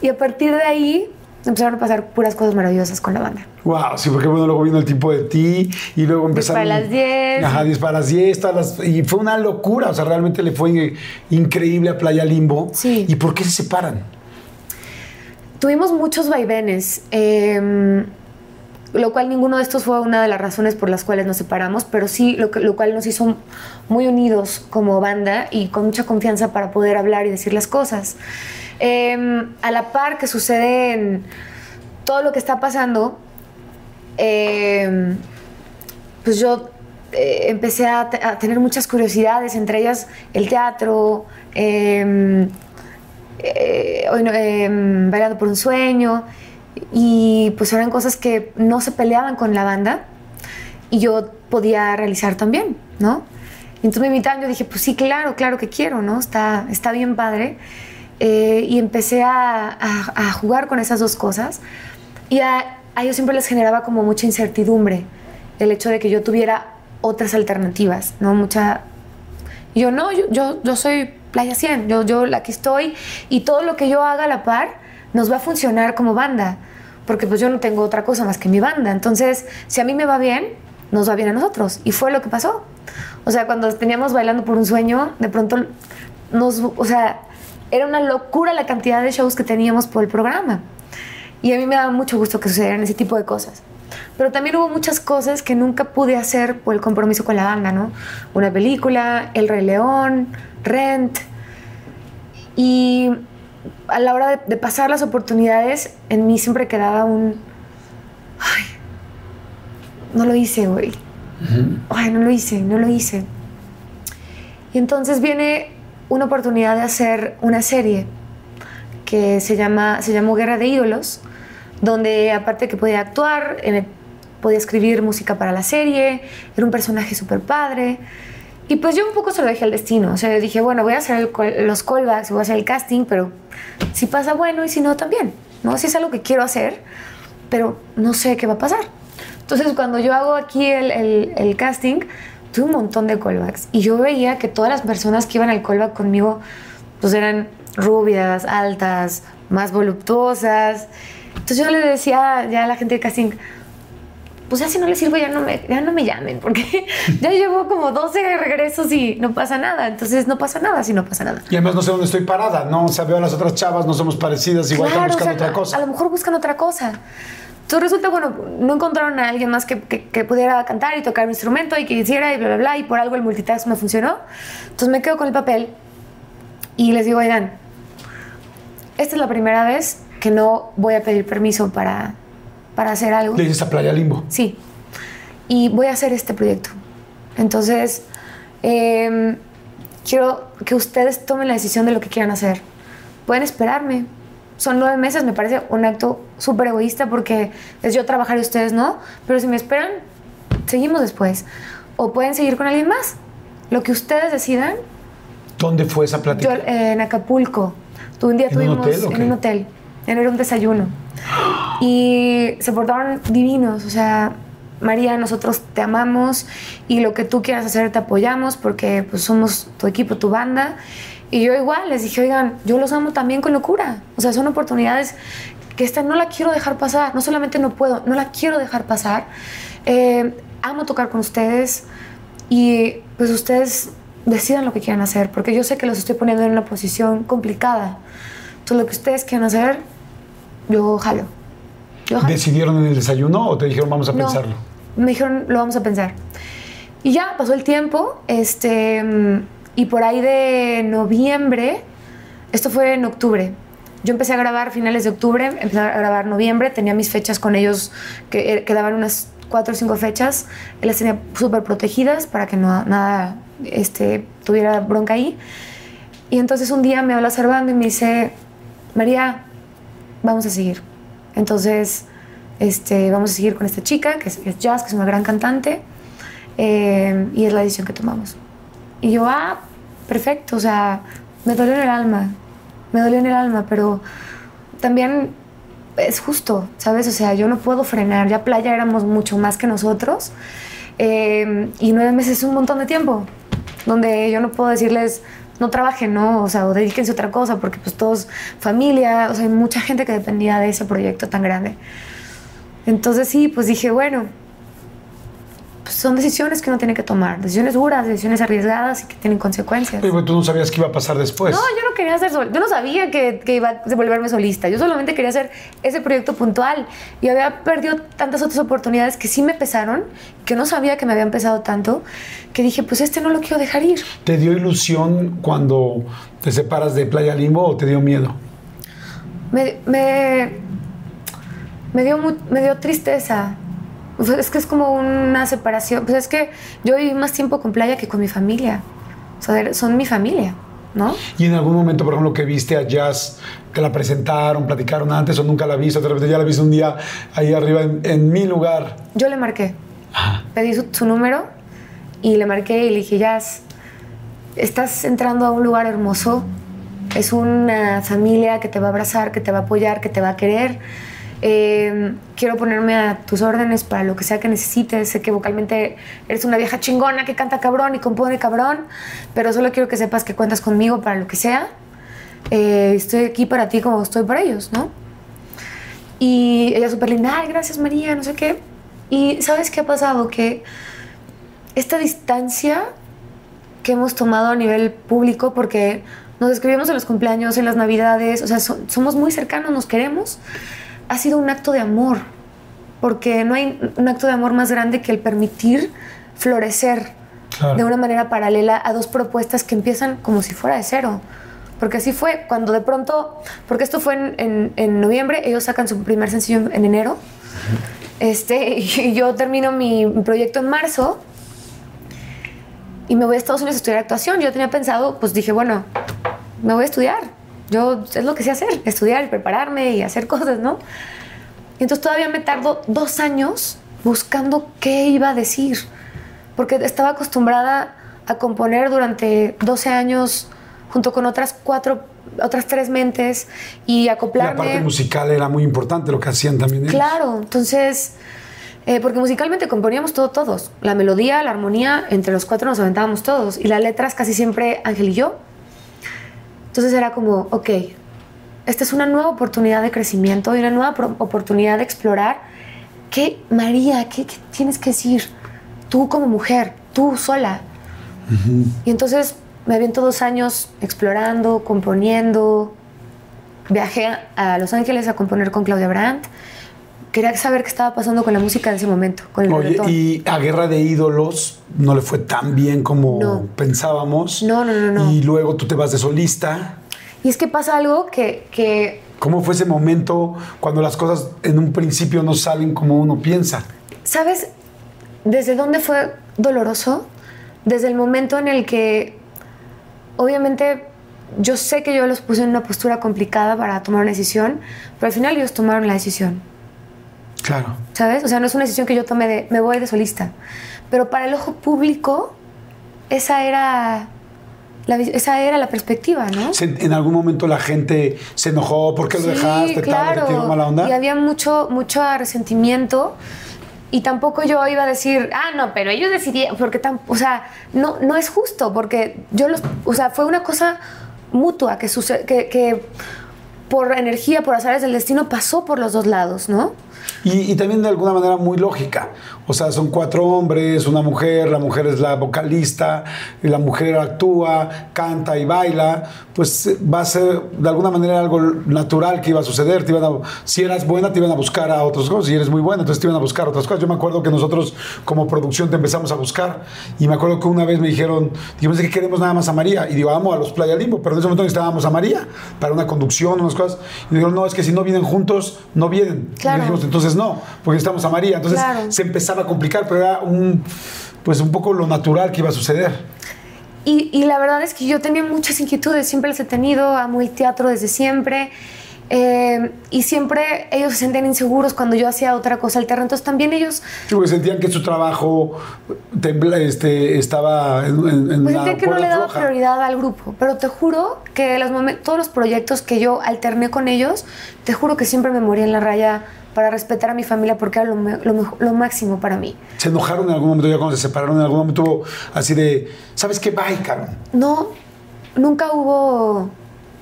Y a partir de ahí empezaron a pasar puras cosas maravillosas con la banda. Wow, sí, porque bueno, luego vino el tipo de ti y luego empezaron. para las 10. Ajá, 10 para las 10, todas las- y fue una locura, o sea, realmente le fue increíble a Playa Limbo. Sí. ¿Y por qué se separan? Tuvimos muchos vaivenes, eh, lo cual ninguno de estos fue una de las razones por las cuales nos separamos, pero sí lo, que- lo cual nos hizo muy unidos como banda y con mucha confianza para poder hablar y decir las cosas. Eh, a la par que sucede en todo lo que está pasando, eh, pues yo eh, empecé a, te- a tener muchas curiosidades, entre ellas el teatro, eh, eh, bailando por un sueño y pues eran cosas que no se peleaban con la banda y yo podía realizar también, ¿no? Entonces me invitaron, yo dije, pues sí, claro, claro que quiero, ¿no? Está, está bien padre. Eh, y empecé a, jugar con esas dos cosas y a, a ellos siempre les generaba como mucha incertidumbre el hecho de que yo tuviera otras alternativas, ¿no? Mucha, yo no, yo, yo, yo soy Playa 100, yo, yo aquí estoy y todo lo que yo haga a la par nos va a funcionar como banda, porque pues yo no tengo otra cosa más que mi banda. Entonces, si a mí me va bien, nos va bien a nosotros. Y fue lo que pasó. O sea, cuando teníamos bailando por un sueño, de pronto nos, o sea, era una locura la cantidad de shows que teníamos por el programa. Y a mí me daba mucho gusto que sucedieran ese tipo de cosas. Pero también hubo muchas cosas que nunca pude hacer por el compromiso con la banda, ¿no? Una película, El Rey León, Rent. Y a la hora de, de pasar las oportunidades, en mí siempre quedaba un... Ay, no lo hice, güey. Ay, no lo hice, no lo hice. Y entonces viene una oportunidad de hacer una serie que se, llama, se llamó Guerra de Ídolos, donde aparte que podía actuar, podía escribir música para la serie, era un personaje súper padre. Y pues yo un poco se lo dejé al destino. O sea, dije, bueno, voy a hacer los callbacks, voy a hacer el casting, pero si pasa bueno y si no, también. ¿no? Si es algo que quiero hacer, pero no sé qué va a pasar. Entonces, cuando yo hago aquí el, el, casting, tuve un montón de callbacks. Y yo veía que todas las personas que iban al callback conmigo, pues eran rubias, altas, más voluptuosas. Entonces yo le decía ya a la gente de casting, pues ya si no les sirvo ya no me, ya no me llamen, porque (laughs) ya llevo como 12 regresos y no pasa nada. Entonces no pasa nada si no pasa nada. Y además no sé dónde estoy parada, ¿no? O sea, veo a las otras chavas, no somos parecidas, igual están buscando otra cosa. A lo mejor buscan otra cosa. Entonces resulta, bueno, no encontraron a alguien más que, que, pudiera cantar y tocar un instrumento y que hiciera y bla, bla, bla, y por algo el multitask me funcionó. Entonces me quedo con el papel y les digo, oigan, esta es la primera vez que no voy a pedir permiso para para hacer algo. Le dices a Playa Limbo. Sí. Y voy a hacer este proyecto. Entonces, em, quiero que ustedes tomen la decisión de lo que quieran hacer. Pueden esperarme. Son nueve meses, me parece un acto súper egoísta porque es yo trabajar y ustedes no. Pero si me esperan, seguimos después. O pueden seguir con alguien más. Lo que ustedes decidan. ¿Dónde fue esa plática? Yo, en Acapulco. Un día ¿En un hotel, en un hotel. Era un desayuno. Y se portaron divinos, o sea, María, nosotros te amamos y lo que tú quieras hacer te apoyamos porque pues somos tu equipo, tu banda. Y yo igual les dije, oigan, yo los amo también con locura. O sea, son oportunidades que esta no la quiero dejar pasar. No solamente no puedo, no la quiero dejar pasar. Eh, amo tocar con ustedes y pues ustedes decidan lo que quieran hacer porque yo sé que los estoy poniendo en una posición complicada. Entonces, lo que ustedes quieran hacer, yo jalo. ¿Decidieron en el desayuno o te dijeron vamos a pensarlo? Me dijeron lo vamos a pensar. Y ya pasó el tiempo, este, y por ahí de noviembre, esto fue en octubre. Yo empecé a grabar finales de octubre, empecé a grabar noviembre, tenía mis fechas con ellos, que eh, quedaban unas cuatro o cinco fechas, las tenía súper protegidas para que no, nada este, tuviera bronca ahí. Y entonces un día me habla Servando y me dice, María, vamos a seguir. Entonces, este, vamos a seguir con esta chica, que es, Jazz, que es una gran cantante, eh, y es la decisión que tomamos. Y yo, ah, perfecto, o sea, me dolió en el alma, me dolió en el alma, pero también es justo, ¿sabes? O sea, yo no puedo frenar, ya Playa éramos mucho más que nosotros, eh, y nueve meses es un montón de tiempo, donde yo no puedo decirles, no trabajen, ¿no? O sea, o dedíquense a otra cosa, porque pues todos, familia, o sea, hay mucha gente que dependía de ese proyecto tan grande. Entonces sí, pues dije, bueno, pues, son decisiones que uno tiene que tomar, decisiones duras, decisiones arriesgadas y que tienen consecuencias. Pero tú no sabías qué iba a pasar después. No, yo no quería hacer sol yo no sabía que, que, iba a volverme solista, yo solamente quería hacer ese proyecto puntual y había perdido tantas otras oportunidades que sí me pesaron, que no sabía que me habían pesado tanto, que dije, pues este no lo quiero dejar ir. ¿Te dio ilusión cuando te separas de Playa Limbo o te dio miedo? Me, me, me dio, me dio tristeza es que es como una separación. Pues es que yo viví más tiempo con playa que con mi familia. O sea, son mi familia, ¿no? Y en algún momento, por ejemplo, que viste a Jazz, que la presentaron, platicaron antes o nunca la viste, de repente ya la viste un día ahí arriba en, mi lugar. Yo le marqué. Pedí su, número y le marqué y le dije, Jazz, estás entrando a un lugar hermoso. Es una familia que te va a abrazar, que te va a apoyar, que te va a querer Em, quiero ponerme a tus órdenes para lo que sea que necesites. Sé que vocalmente eres una vieja chingona que canta cabrón y compone cabrón, pero solo quiero que sepas que cuentas conmigo para lo que sea. Eh, estoy aquí para ti como estoy para ellos, ¿no? Y ella súper linda, ay, gracias María, no sé qué. Y ¿sabes qué ha pasado? Que esta distancia que hemos tomado a nivel público, porque nos escribimos en los cumpleaños, en las navidades, o sea, somos muy cercanos, nos queremos, ha sido un acto de amor, porque no hay un acto de amor más grande que el permitir florecer de una manera paralela a dos propuestas que empiezan como si fuera de cero. Porque así fue, cuando de pronto, porque esto fue en, noviembre, ellos sacan su primer sencillo en, enero, Este, (laughs) y yo termino mi proyecto en marzo y me voy a Estados Unidos a estudiar actuación. Yo tenía pensado, pues dije, bueno, me voy a estudiar. Yo es lo que sé hacer, estudiar y prepararme y hacer (laughs) cosas, ¿no? Y entonces todavía me tardo dos años buscando qué iba a decir, porque estaba acostumbrada a componer durante 12 años junto con otras cuatro, otras tres mentes y acoplarme. La parte musical era muy importante lo que hacían también ellos. Claro, entonces eh, porque musicalmente componíamos todo todos. La melodía, la armonía, entre los cuatro nos aventábamos todos. Y las letras casi siempre Ángel y yo. Entonces era como, ok, esta es una nueva oportunidad de crecimiento y una nueva oportunidad de explorar qué, María, qué, tienes que decir tú como mujer, tú sola. Y entonces me aviento dos años explorando, componiendo. Viajé a Los Ángeles a componer con Claudia Brandt quería saber qué estaba pasando con la música en ese momento, con el Oye, y a Guerra de Ídolos no le fue tan bien como pensábamos. No, no, no, no. Y luego tú te vas de solista. Y es que pasa algo que, que... ¿Cómo fue ese momento cuando las cosas en un principio no salen como uno piensa? ¿Sabes desde dónde fue doloroso? Desde el momento en el que, obviamente, yo sé que yo los puse en una postura complicada para tomar una decisión, pero al final ellos tomaron la decisión. Claro. ¿Sabes? O sea, no es una decisión que yo tomé de me voy de solista. Pero para el ojo público, esa era la, esa era la perspectiva, ¿no? En algún momento la gente se enojó, ¿por qué lo dejaste? Claro. Tal, mala onda? Y había mucho, mucho resentimiento. Y tampoco yo iba a decir, ah, no, pero ellos decidieron, porque tan, o sea, no, no es justo, porque yo los, o sea, fue una cosa mutua que, que, que por energía, por azares del destino, pasó por los dos lados, ¿no? Y, también de alguna manera muy lógica. O sea, son cuatro hombres, una mujer, la mujer es la vocalista, y la mujer actúa, canta y baila, pues eh, va a ser de alguna manera algo natural que iba a suceder. Te iban si eras buena, te iban a buscar a otros cosas. Si eres muy buena, entonces te iban a buscar otras cosas. Yo me acuerdo que nosotros como producción te empezamos a buscar y me acuerdo que una vez me dijeron, dijimos que queremos nada más a María. Y digo, vamos a los Playa Limbo, pero en ese momento necesitábamos a María para una conducción, unas cosas. Y dijeron, no, es que si no vienen juntos, no vienen. Claro. dijimos, entonces no, porque estamos a María. Entonces se empezaba a complicar, pero era un, pues un poco lo natural que iba a suceder. Y, la verdad es que yo tenía muchas inquietudes, siempre las he tenido, amo el teatro desde siempre. Eh, y siempre ellos se sentían inseguros cuando yo hacía otra cosa alterna. Entonces también ellos... Sí, porque sentían que su trabajo este, estaba en, en pues sentían que no le daba prioridad al grupo. Pero te juro que los todos los proyectos que yo alterné con ellos, te juro que siempre me moría en la raya para respetar a mi familia porque era lo, máximo para mí. ¿Se enojaron en algún momento ya cuando se separaron? ¿En algún momento así de, ¿sabes qué? Bye, Karen. No, nunca hubo,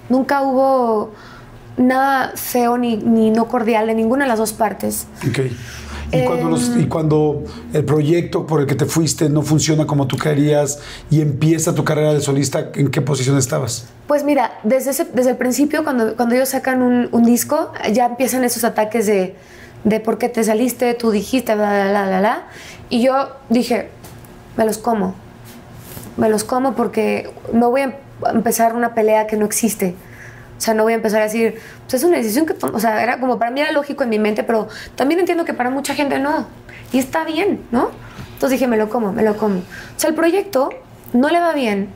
nunca hubo nada feo ni, ni no cordial de ninguna de las dos partes. Ok. Y, cuando y, em, cuando el proyecto por el que te fuiste no funciona como tú querías y empieza tu carrera de solista, ¿en qué posición estabas? Pues mira, desde, desde el principio, cuando, cuando ellos sacan un, un disco, ya empiezan esos ataques de, de por qué te saliste, tú dijiste, bla, bla, bla, bla, bla. Y yo dije, me los como. Me los como porque no voy a empezar una pelea que no existe. O sea, no voy a empezar a decir, pues es una decisión que, o sea, era como para mí era lógico en mi mente, pero también entiendo que para mucha gente no. Y está bien, ¿no? Entonces dije, me lo como, me lo como. O sea, el proyecto no le va bien.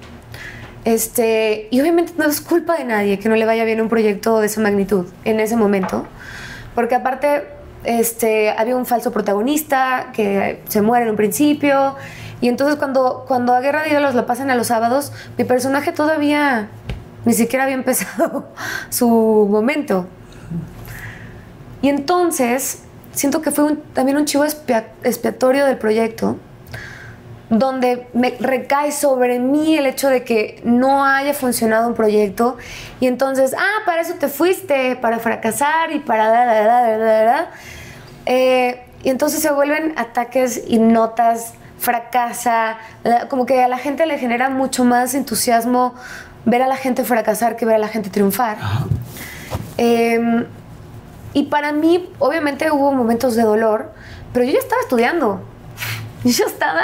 Este, y obviamente no es culpa de nadie que no le vaya bien un proyecto de esa magnitud en ese momento. Porque aparte, este, había un falso protagonista que se muere en un principio. Y entonces cuando, cuando a Guerra de Ídolos la pasan a los sábados, mi personaje todavía ni siquiera había empezado (laughs) su momento. Y entonces, siento que fue también un chivo expiatorio del proyecto, donde me recae sobre mí el hecho de que no haya funcionado un proyecto. Y entonces, ah, para eso te fuiste, para fracasar y para... Eh, y entonces se vuelven ataques y notas, fracasa, como que a la gente le genera mucho más entusiasmo ver a la gente fracasar que ver a la gente triunfar. Em, y para mí, obviamente hubo momentos de dolor, pero yo ya estaba estudiando. (laughs) Yo estaba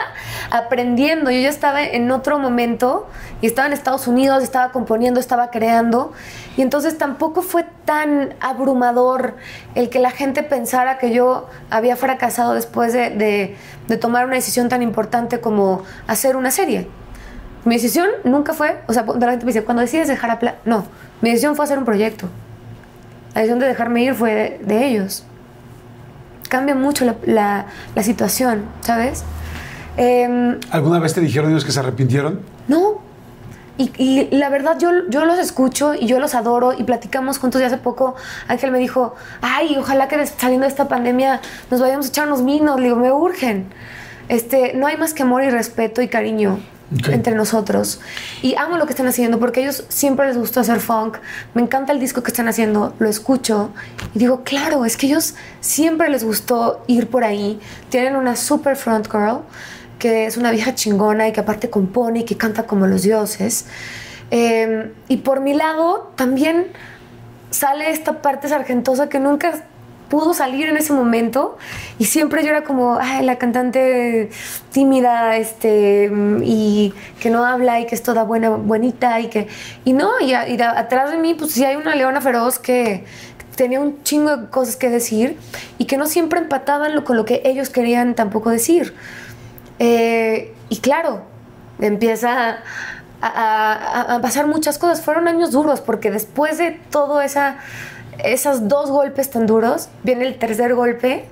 aprendiendo, yo ya estaba en otro momento y estaba en Estados Unidos, estaba componiendo, estaba creando y entonces tampoco fue tan abrumador el que la gente pensara que yo había fracasado después de, de tomar una decisión tan importante como hacer una serie. Mi decisión nunca fue, o sea, de la gente me dice, cuando decides dejar a... no, mi decisión fue hacer un proyecto. La decisión de dejarme ir fue de, ellos. Cambia mucho la, la, situación, ¿sabes? Em, ¿Alguna vez te dijeron ellos que se arrepintieron? No. Y, y, la verdad, yo, yo los escucho y yo los adoro y platicamos juntos. Y hace poco Ángel me dijo, ay, ojalá que saliendo de esta pandemia nos vayamos a echar unos vinos. Le digo, me urgen. Este, no hay más que amor y respeto y cariño entre nosotros. Y amo lo que están haciendo porque a ellos siempre les gustó hacer funk. Me encanta el disco que están haciendo, lo escucho y digo, claro, es que ellos siempre les gustó ir por ahí. Tienen una super front girl que es una vieja chingona y que aparte compone y que canta como los dioses. Em, y por mi lado también sale esta parte sargentosa que nunca pudo salir en ese momento y siempre yo era como Ay, la cantante tímida este y que no habla y que es toda buena buenita y que y no y, atrás de mí pues sí hay una leona feroz que tenía un chingo de cosas que decir y que no siempre empataban con lo que ellos querían tampoco decir. Eh, y claro empieza a, a pasar muchas cosas. Fueron años duros porque después de todo esa esos dos golpes tan duros, viene el tercer golpe,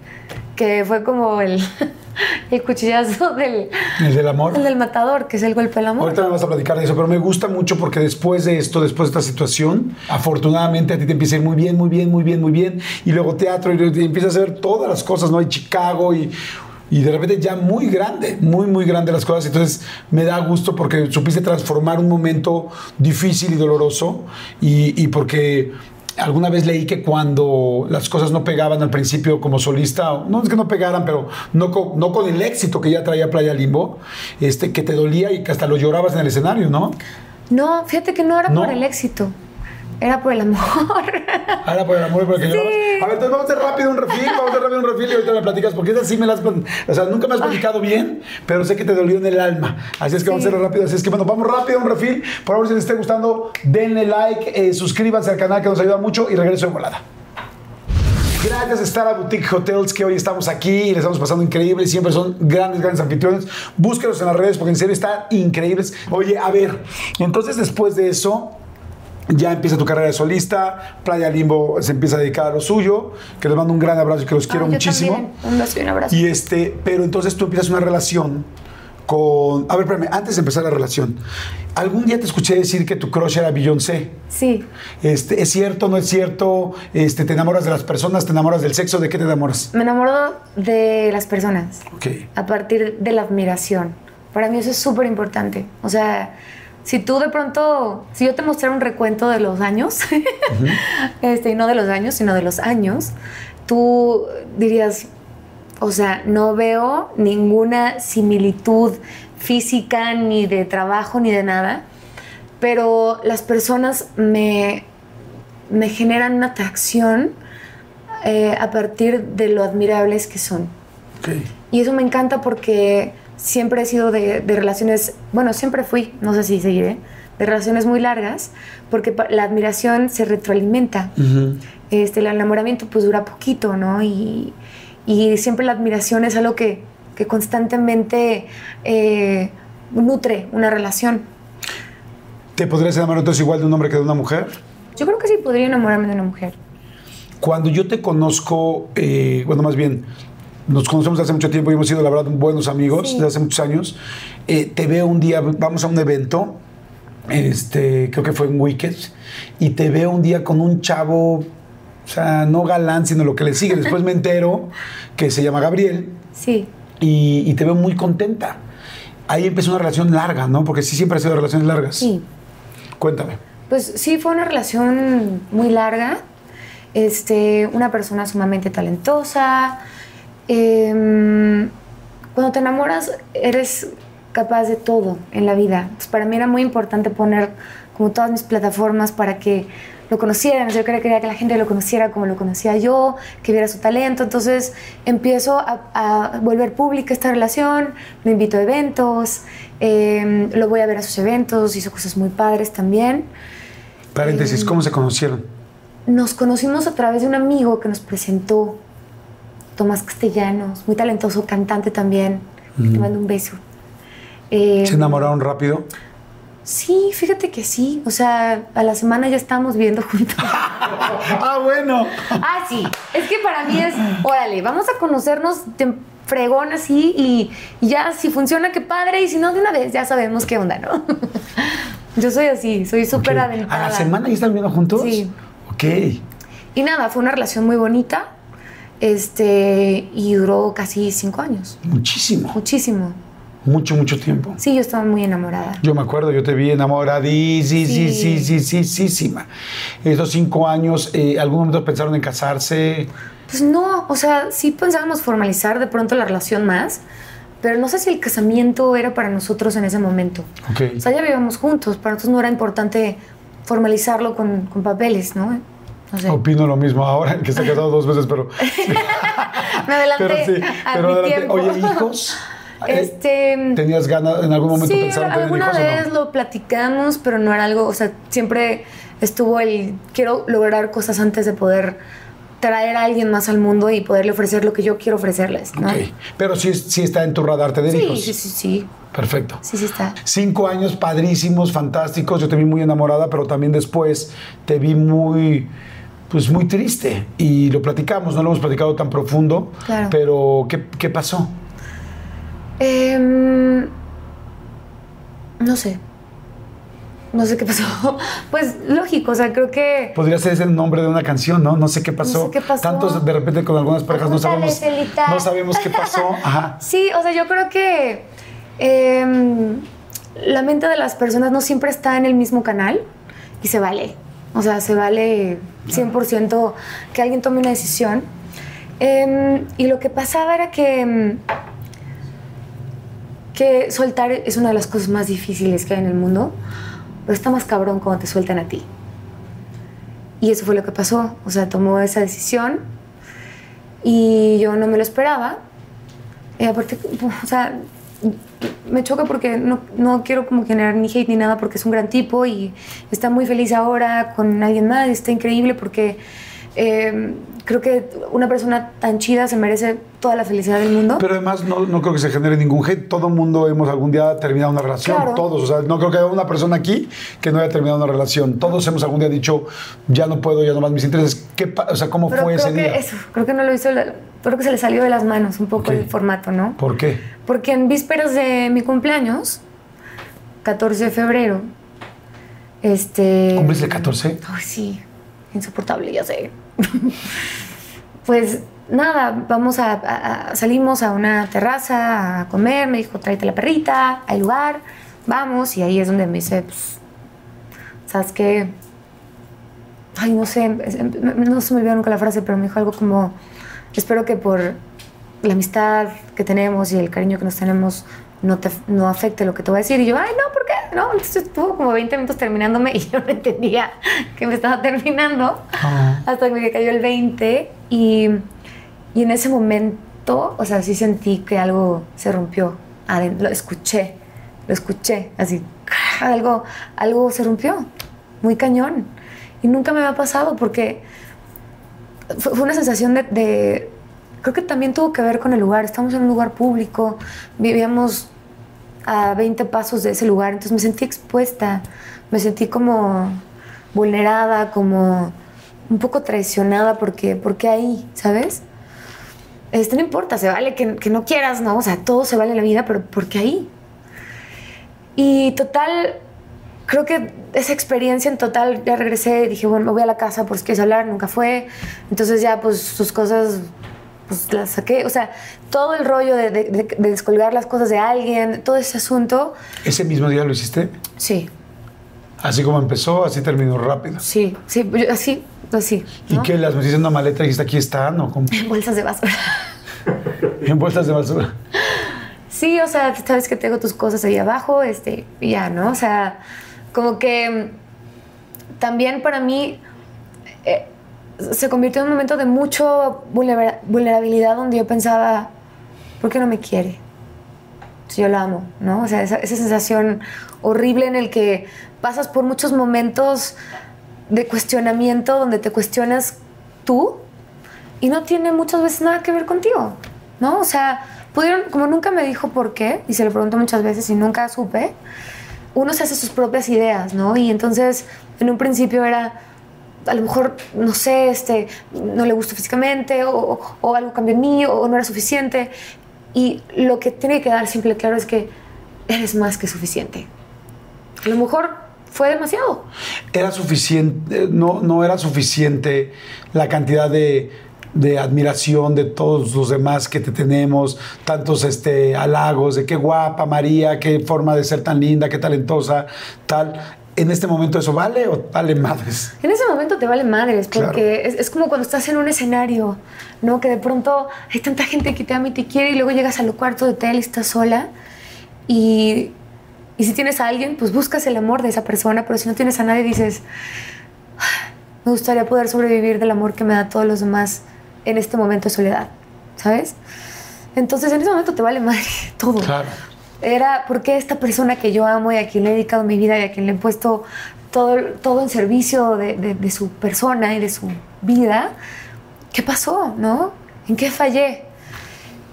que fue como el, (laughs) el cuchillazo del... El del amor. El del matador, que es el golpe del amor. Ahorita me vas a platicar de eso, pero me gusta mucho porque después de esto, después de esta situación, afortunadamente a ti te empieza a ir muy bien, muy bien, muy bien, muy bien. Y luego teatro, y, empiezas a ver todas las cosas, ¿no? Hay Chicago y y de repente ya muy grande, muy, muy grande las cosas. Entonces me da gusto porque supiste transformar un momento difícil y doloroso y, y porque alguna vez leí que cuando las cosas no pegaban al principio como solista, no es que no pegaran, pero no con, no con el éxito que ya traía Playa Limbo, este, que te dolía y que hasta lo llorabas en el escenario, ¿no? No, fíjate que no era por el éxito. Era por el amor. Ah, era por el amor, porque sí. A ver, entonces vamos a hacer rápido un refil, vamos a hacer rápido un refil y ahorita me platicas, porque esa sí me las. O sea, nunca me has platicado bien, pero sé que te dolió en el alma. Así es que vamos a hacerlo rápido. Así es que bueno, vamos rápido un refil. Por favor, si les esté gustando, denle like, eh, suscríbanse al canal que nos ayuda mucho y regreso en volada. Gracias a estar a Boutique Hotels que hoy estamos aquí y les estamos pasando increíble. Siempre son grandes, grandes anfitriones. Búsquenlos en las redes porque en serio están increíbles. Oye, a ver, entonces después de eso, ya empieza tu carrera de solista, Playa Limbo se empieza a dedicar a lo suyo, que les mando un gran abrazo y que los quiero muchísimo. Un beso y un abrazo. Y este, pero entonces tú empiezas una relación con... A ver, espérame, antes de empezar la relación, algún día te escuché decir que tu crush era Beyoncé. Sí. Este, ¿Es cierto, no es cierto? Este, ¿Te enamoras de las personas? ¿Te enamoras del sexo? ¿De qué te enamoras? Me enamoro de las personas. Ok. A partir de la admiración. Para mí eso es súper importante. O sea si tú de pronto, si yo te mostrara un recuento de los años, (laughs) este, y no de los años, sino de los años, tú dirías, o sea, no veo ninguna similitud física, ni de trabajo, ni de nada, pero las personas me, me generan una atracción eh, a partir de lo admirables que son. Y eso me encanta porque siempre he sido de, relaciones, bueno, siempre fui, no sé si seguiré, de relaciones muy largas, porque la admiración se retroalimenta. este, el enamoramiento pues dura poquito, ¿no? Y, siempre la admiración es algo que, constantemente eh, nutre una relación. ¿Te podrías enamorar entonces igual de un hombre que de una mujer? Yo creo que sí podría enamorarme de una mujer. Cuando yo te conozco, eh, bueno, más bien, nos conocemos desde hace mucho tiempo y hemos sido, la verdad, buenos amigos desde hace muchos años. Eh, te veo un día, vamos a un evento, este, creo que fue en Wicked, y te veo un día con un chavo, o sea, no galán, sino lo que le sigue. Después me entero que se llama Gabriel. Sí. Y, te veo muy contenta. Ahí empezó una relación larga, ¿no? Porque sí siempre ha sido relaciones largas. Sí. Cuéntame. Pues sí, fue una relación muy larga. Este, una persona sumamente talentosa, Em, cuando te enamoras eres capaz de todo en la vida. Pues para mí era muy importante poner como todas mis plataformas para que lo conocieran, yo quería que la gente lo conociera como lo conocía yo, que viera su talento, entonces empiezo a, a volver pública esta relación, lo invito a eventos, eh, lo voy a ver a sus eventos, hizo cosas muy padres también. Paréntesis, ¿cómo se conocieron? Nos conocimos a través de un amigo que nos presentó, Tomás Castellanos, muy talentoso, cantante también. Le mando un beso. Eh, ¿Se enamoraron rápido? Sí, fíjate que sí. O sea, a la semana ya estamos viendo juntos. (laughs) ah, bueno. ah, sí. Es que para mí es, órale, vamos a conocernos de fregón así y, y ya si funciona, qué padre. Y si no, de una vez ya sabemos qué onda, ¿no? (laughs) Yo soy así, soy súper Ok. aventada. ¿A la semana ya están viviendo juntos? Sí. Ok. Y nada, fue una relación muy bonita. Este, y duró casi cinco años. Muchísimo. Muchísimo. Mucho, mucho tiempo. Sí, yo estaba muy enamorada. Yo me acuerdo, yo te vi enamoradísima. Esos cinco años, eh, ¿algún momento pensaron en casarse? Pues no, o sea, sí pensábamos formalizar de pronto la relación más, pero no sé si el casamiento era para nosotros en ese momento. Ok. O sea, ya vivíamos juntos, para nosotros no era importante formalizarlo con, con papeles, ¿no? No sé. Opino lo mismo ahora, que se ha casado dos veces, pero... (laughs) Me adelanté pero sí, a pero mi adelante. tiempo. Oye, ¿hijos? (laughs) Eh, Este, ¿Tenías ganas, en algún momento sí, pensaron tener alguna hijos vez o no? lo platicamos, pero no era algo, o sea, siempre estuvo el quiero lograr cosas antes de poder traer a alguien más al mundo y poderle ofrecer lo que yo quiero ofrecerles, ¿no? Ok. Pero sí, sí está en tu radar tener Sí, hijos. sí, sí, sí, Perfecto. sí, sí está. Cinco años padrísimos, fantásticos. Yo te vi muy enamorada, pero también después te vi muy, pues muy triste. Y lo platicamos, no lo hemos platicado tan profundo. Claro. Pero, ¿qué, qué pasó? Em, no sé. No sé qué pasó. (laughs) Pues lógico, o sea, creo que. Podría ser ese el nombre de una canción, ¿no? No sé qué pasó. No sé qué pasó. Tantos de repente con algunas parejas no sabemos, no sabemos qué pasó. (laughs) Ajá. Sí, o sea, yo creo que em, la mente de las personas no siempre está en el mismo canal y se vale. O sea, se vale 100% que alguien tome una decisión. Em, y lo que pasaba era que, em, que soltar es una de las cosas más difíciles que hay en el mundo, pero está más cabrón cuando te sueltan a ti. Y eso fue lo que pasó. O sea, tomó esa decisión y yo no me lo esperaba. Y aparte, o sea, me choca porque no, no quiero como generar ni hate ni nada porque es un gran tipo y está muy feliz ahora con alguien más, está increíble porque eh, creo que una persona tan chida se merece toda la felicidad del mundo. Pero además no, no creo que se genere ningún hate. Todo el mundo hemos algún día terminado una relación. Claro. Todos. O sea, no creo que haya una persona aquí que no haya terminado una relación. Todos hemos algún día dicho, ya no puedo, ya no más mis intereses. ¿Qué, o sea, ¿cómo Pero fue creo ese que día? eso, creo que no lo hizo, creo que se le salió de las manos un poco el formato, ¿no? ¿Por qué? Porque en vísperas de mi cumpleaños, 14 de febrero, este... ¿Cumples el 14? Ay, sí, insoportable, ya sé. (laughs) pues nada, vamos a, salimos a una terraza a comer, me dijo, tráete la perrita, hay lugar, vamos, y ahí es donde me dice, pues, ¿sabes qué? Ay, no sé, es- no se me olvidó nunca la frase, pero me dijo algo como, espero que por la amistad que tenemos y el cariño que nos tenemos no, te, no afecte lo que te voy a decir. Y yo, ay, no, ¿por qué? No, entonces estuvo como 20 minutos terminándome (laughs) y yo no entendía que me estaba terminando Ah. hasta que me cayó el 20 y, y en ese momento, o sea, sí sentí que algo se rompió. adentro. Lo escuché, lo escuché, así, algo, algo se rompió, muy cañón. Y nunca me había pasado porque fue, fue una sensación de, de- Creo que también tuvo que ver con el lugar. Estamos en un lugar público, vivíamos a 20 pasos de ese lugar, entonces me sentí expuesta, me sentí como vulnerada, como un poco traicionada porque, porque ahí, ¿sabes? Este no importa, se vale que, que no quieras, ¿no? O sea, todo se vale en la vida, pero porque ahí. Y total, creo que esa experiencia en total, ya regresé, dije, bueno, me voy a la casa por si quieres hablar, nunca fue. Entonces ya, pues, sus cosas, pues, las saqué. O sea, todo el rollo de, de- de- de descolgar las cosas de alguien, todo ese asunto, ¿Ese mismo día lo hiciste? sí, Así como empezó, así terminó rápido. sí, sí, así, así. ¿Y qué? ¿Las metiste en una maleta y dijiste aquí están? ¿O cómo? (laughs) En bolsas de basura. (laughs) En bolsas de basura. Sí, o sea, sabes que tengo tus cosas ahí abajo, este, ya, ¿no? O sea, como que mm, también para mí eh, se convirtió en un momento de mucho vulnerabilidad donde yo pensaba, ¿por qué no me quiere? Si yo lo amo, ¿no? O sea, esa, esa sensación horrible en el que pasas por muchos momentos de cuestionamiento donde te cuestionas tú y no tiene muchas veces nada que ver contigo, ¿no? O sea, pudieron, como nunca me dijo por qué, y se lo pregunto muchas veces y nunca supe, uno se hace sus propias ideas, ¿no? Y entonces, en un principio era, a lo mejor, no sé, este, no le gustó físicamente, o, algo cambió en mí, o no era suficiente. Y lo que tiene que quedar simple y claro es que eres más que suficiente. A lo mejor fue demasiado. Era suficiente, no, no era suficiente la cantidad de, de, admiración de todos los demás que te tenemos, tantos este, halagos de qué guapa María, qué forma de ser tan linda, qué talentosa, tal. ¿En este momento eso vale o vale madres? En ese momento te vale madres, porque es, es, como cuando estás en un escenario, ¿no? Que de pronto hay tanta gente que te ama y te quiere y luego llegas al cuarto de hotel y estás sola y, y si tienes a alguien, pues buscas el amor de esa persona, pero si no tienes a nadie dices, ah, me gustaría poder sobrevivir del amor que me da todos los demás en este momento de soledad, ¿sabes? Entonces en ese momento te vale madre (laughs) todo. Claro era porque esta persona que yo amo y a quien le he dedicado mi vida y a quien le he puesto todo, todo en servicio de, de, su persona y de su vida, ¿qué pasó? ¿No? ¿En qué fallé?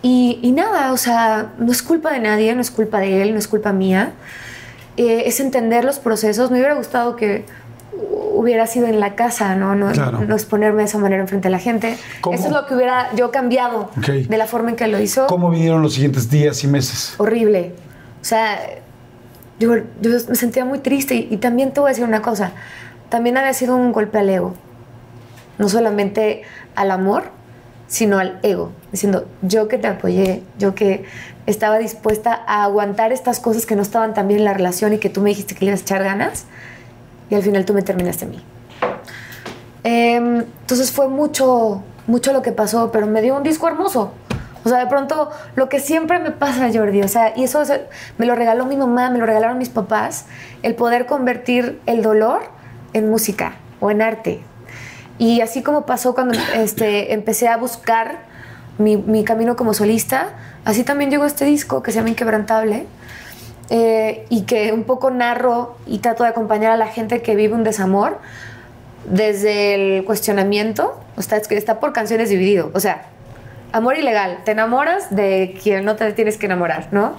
Y, y, nada, o sea, no es culpa de nadie, no es culpa de él, no es culpa mía. Eh, es entender los procesos. Me hubiera gustado que hubiera sido en la casa, ¿no? No, no exponerme de esa manera enfrente a la gente. Eso es lo que hubiera yo cambiado de la forma en que lo hizo. ¿Cómo vinieron los siguientes días y meses? Horrible. O sea, yo, yo me sentía muy triste y, y, también te voy a decir una cosa. También había sido un golpe al ego. No solamente al amor, sino al ego. Diciendo, yo que te apoyé, yo que estaba dispuesta a aguantar estas cosas que no estaban tan bien en la relación y que tú me dijiste que le ibas a echar ganas y al final tú me terminaste a mí. Em, entonces fue mucho, mucho lo que pasó, pero me dio un disco hermoso. O sea, de pronto, lo que siempre me pasa, Jordi, o sea, y eso me lo regaló mi mamá, me lo regalaron mis papás, el poder convertir el dolor en música o en arte. Y así como pasó cuando este, empecé a buscar mi, mi camino como solista, así también llegó este disco que se llama Inquebrantable eh, y que un poco narro y trato de acompañar a la gente que vive un desamor desde el cuestionamiento, está, está por canciones dividido, o sea, amor ilegal, te enamoras de quien no te tienes que enamorar, ¿no?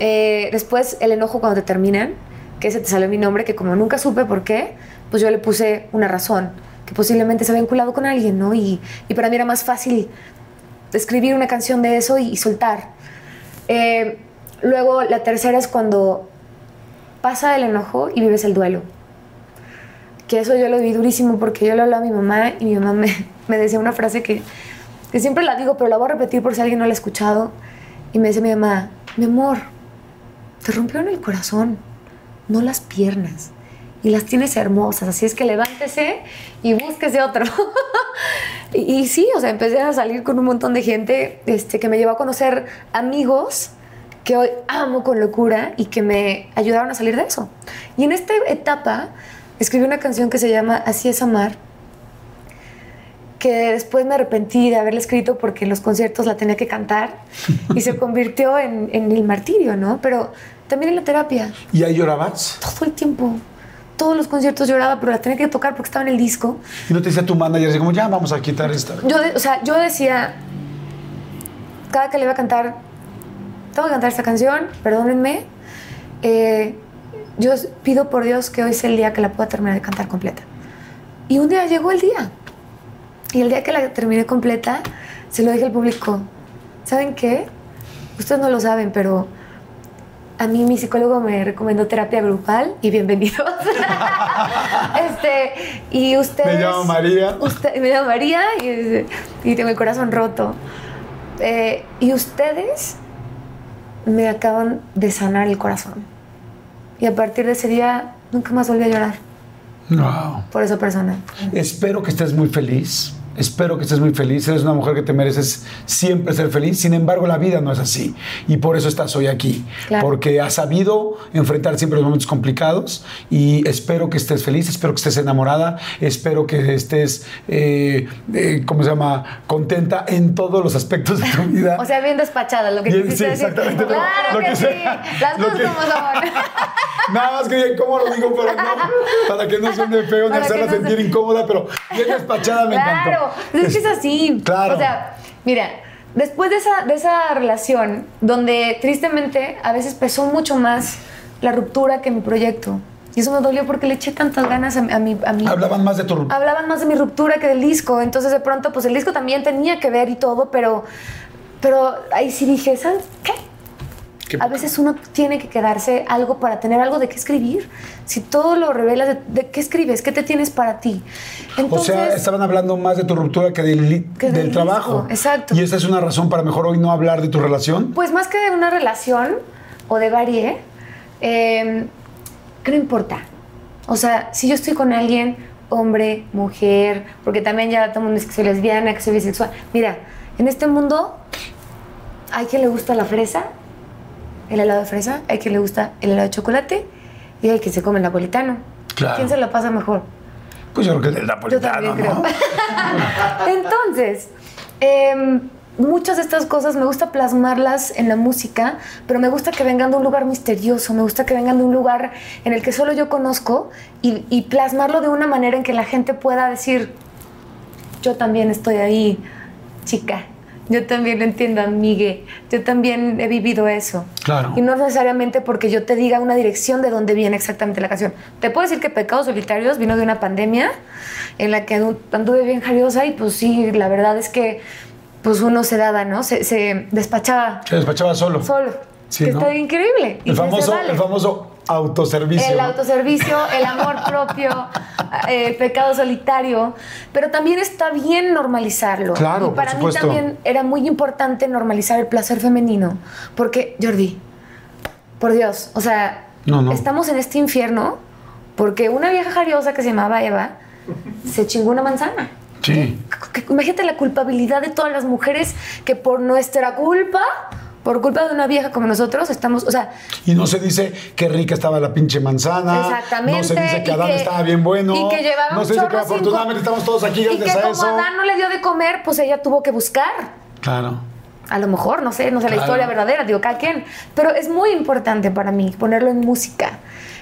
Eh, después el enojo cuando te terminan, que ese te salió mi nombre, que como nunca supe por qué, pues yo le puse una razón, que posiblemente se había vinculado con alguien, ¿no? Y, y para mí era más fácil escribir una canción de eso y, y soltar. Eh, Luego, la tercera es cuando pasa el enojo y vives el duelo. Que eso yo lo vi durísimo porque yo le hablaba a mi mamá y mi mamá me, (laughs) me decía una frase que, que, siempre la digo, pero la voy a repetir por si alguien no la ha escuchado. Y me decía mi mamá, mi amor, te rompieron el corazón, no las piernas. Y las tienes hermosas, así es que levántese y búsquese otro. (laughs) y, y, sí, o sea, empecé a salir con un montón de gente este, que me llevó a conocer amigos que hoy amo con locura y que me ayudaron a salir de eso. Y en esta etapa escribí una canción que se llama Así es amar, que después me arrepentí de haberla escrito porque en los conciertos la tenía que cantar y se (laughs) convirtió en, en el martirio, ¿no? Pero también en la terapia. ¿Y ahí llorabas? Todo el tiempo. Todos los conciertos lloraba, pero la tenía que tocar porque estaba en el disco. ¿Y no te decía tu manager, así como, ya vamos a quitar esta? Yo, o sea, yo decía, cada que le iba a cantar, tengo que cantar esta canción, perdónenme. Eh, yo pido por Dios que hoy sea el día que la pueda terminar de cantar completa. Y un día llegó el día. Y el día que la terminé completa, se lo dije al público. ¿Saben qué? Ustedes no lo saben, pero a mí mi psicólogo me recomendó terapia grupal y bienvenidos. (laughs) este, y ustedes... Me llamo María. Usted, me llamo María y, y tengo el corazón roto. Eh, y ustedes me acaban de sanar el corazón. Y a partir de ese día nunca más volví a llorar. Wow. Por esa persona. Espero que estés muy feliz. Espero que estés muy feliz. Eres una mujer que te mereces siempre ser feliz. Sin embargo, la vida no es así. Y por eso estás hoy aquí. Claro. Porque has sabido enfrentar siempre los momentos complicados. Y espero que estés feliz. Espero que estés enamorada. Espero que estés, eh, eh, ¿cómo se llama? Contenta en todos los aspectos de tu (laughs) vida. O sea, bien despachada, lo que Bien, sí, decir. exactamente, Claro lo que, que sí. sea, Las lo cosas que- como son. (laughs) Nada más que bien cómo lo digo, pero no, para que no suene feo ni Para hacerla no sentir se- incómoda, pero bien despachada me encantó. Claro, es que es así. (laughs) Claro. O sea, mira, después de esa, de esa relación, donde tristemente a veces pesó mucho más la ruptura que mi proyecto. Y eso me dolió porque le eché tantas ganas a, a mi... A mi Hablaban más de tu hablaban más de mi ruptura que del disco. Entonces, de pronto, pues el disco también tenía que ver y todo, pero, pero ahí sí dije, ¿sabes qué? ¿Qué? A veces uno tiene que quedarse algo para tener algo de qué escribir. Si todo lo revelas, ¿de, de qué escribes? ¿Qué te tienes para ti? O sea, estaban hablando más de tu ruptura que del, li- Que del del trabajo. exacto. Y esa es una razón para mejor hoy no hablar de tu relación. Pues más que de una relación o de varie, eh, que no importa. O sea, si yo estoy con alguien, hombre, mujer, porque también ya todo el mundo dice que soy lesbiana, que soy bisexual. Mira, en este mundo hay quien le gusta la fresa, el helado de fresa, hay quien le gusta el helado de chocolate y hay quien se come el napolitano. Claro. ¿Quién se la pasa mejor? Pues yo creo que el Yo napolitano, creo. (laughs) Entonces, em, muchas de estas cosas me gusta plasmarlas en la música, pero me gusta que vengan de un lugar misterioso, me gusta que vengan de un lugar en el que solo yo conozco y, y plasmarlo de una manera en que la gente pueda decir, yo también estoy ahí, chica. Yo también lo entiendo, amigue. Yo también he vivido eso. Claro. Y no necesariamente porque yo te diga una dirección de dónde viene exactamente la canción. Te puedo decir que Pecados Solitarios vino de una pandemia en la que andu- anduve bien jariosa y pues sí, la verdad es que pues uno se daba, ¿no? Se, se despachaba Se despachaba solo. solo. Sí, que ¿no? está increíble. El famoso, vale. el famoso autoservicio. El autoservicio, el amor (laughs) propio, eh, el pecado solitario, pero también está bien normalizarlo. Claro, y por para mí también era muy importante normalizar el placer femenino, porque Jordi, por Dios, o sea, No, no. estamos en este infierno porque una vieja jariosa que se llamaba Eva se chingó una manzana. Sí. Imagínate la culpabilidad de todas las mujeres que por nuestra culpa, por culpa de una vieja como nosotros, estamos, o sea, Y no se dice que rica estaba la pinche manzana. Exactamente. No se dice que y Adán estaba bien bueno. Y que llevaba No se dice que afortunadamente estamos todos aquí Y gracias que a como eso. Adán no le dio de comer, pues ella tuvo que buscar. Claro. A lo mejor, no sé, no sé la Claro. historia verdadera, digo, cada quien. Pero es muy importante para mí ponerlo en música.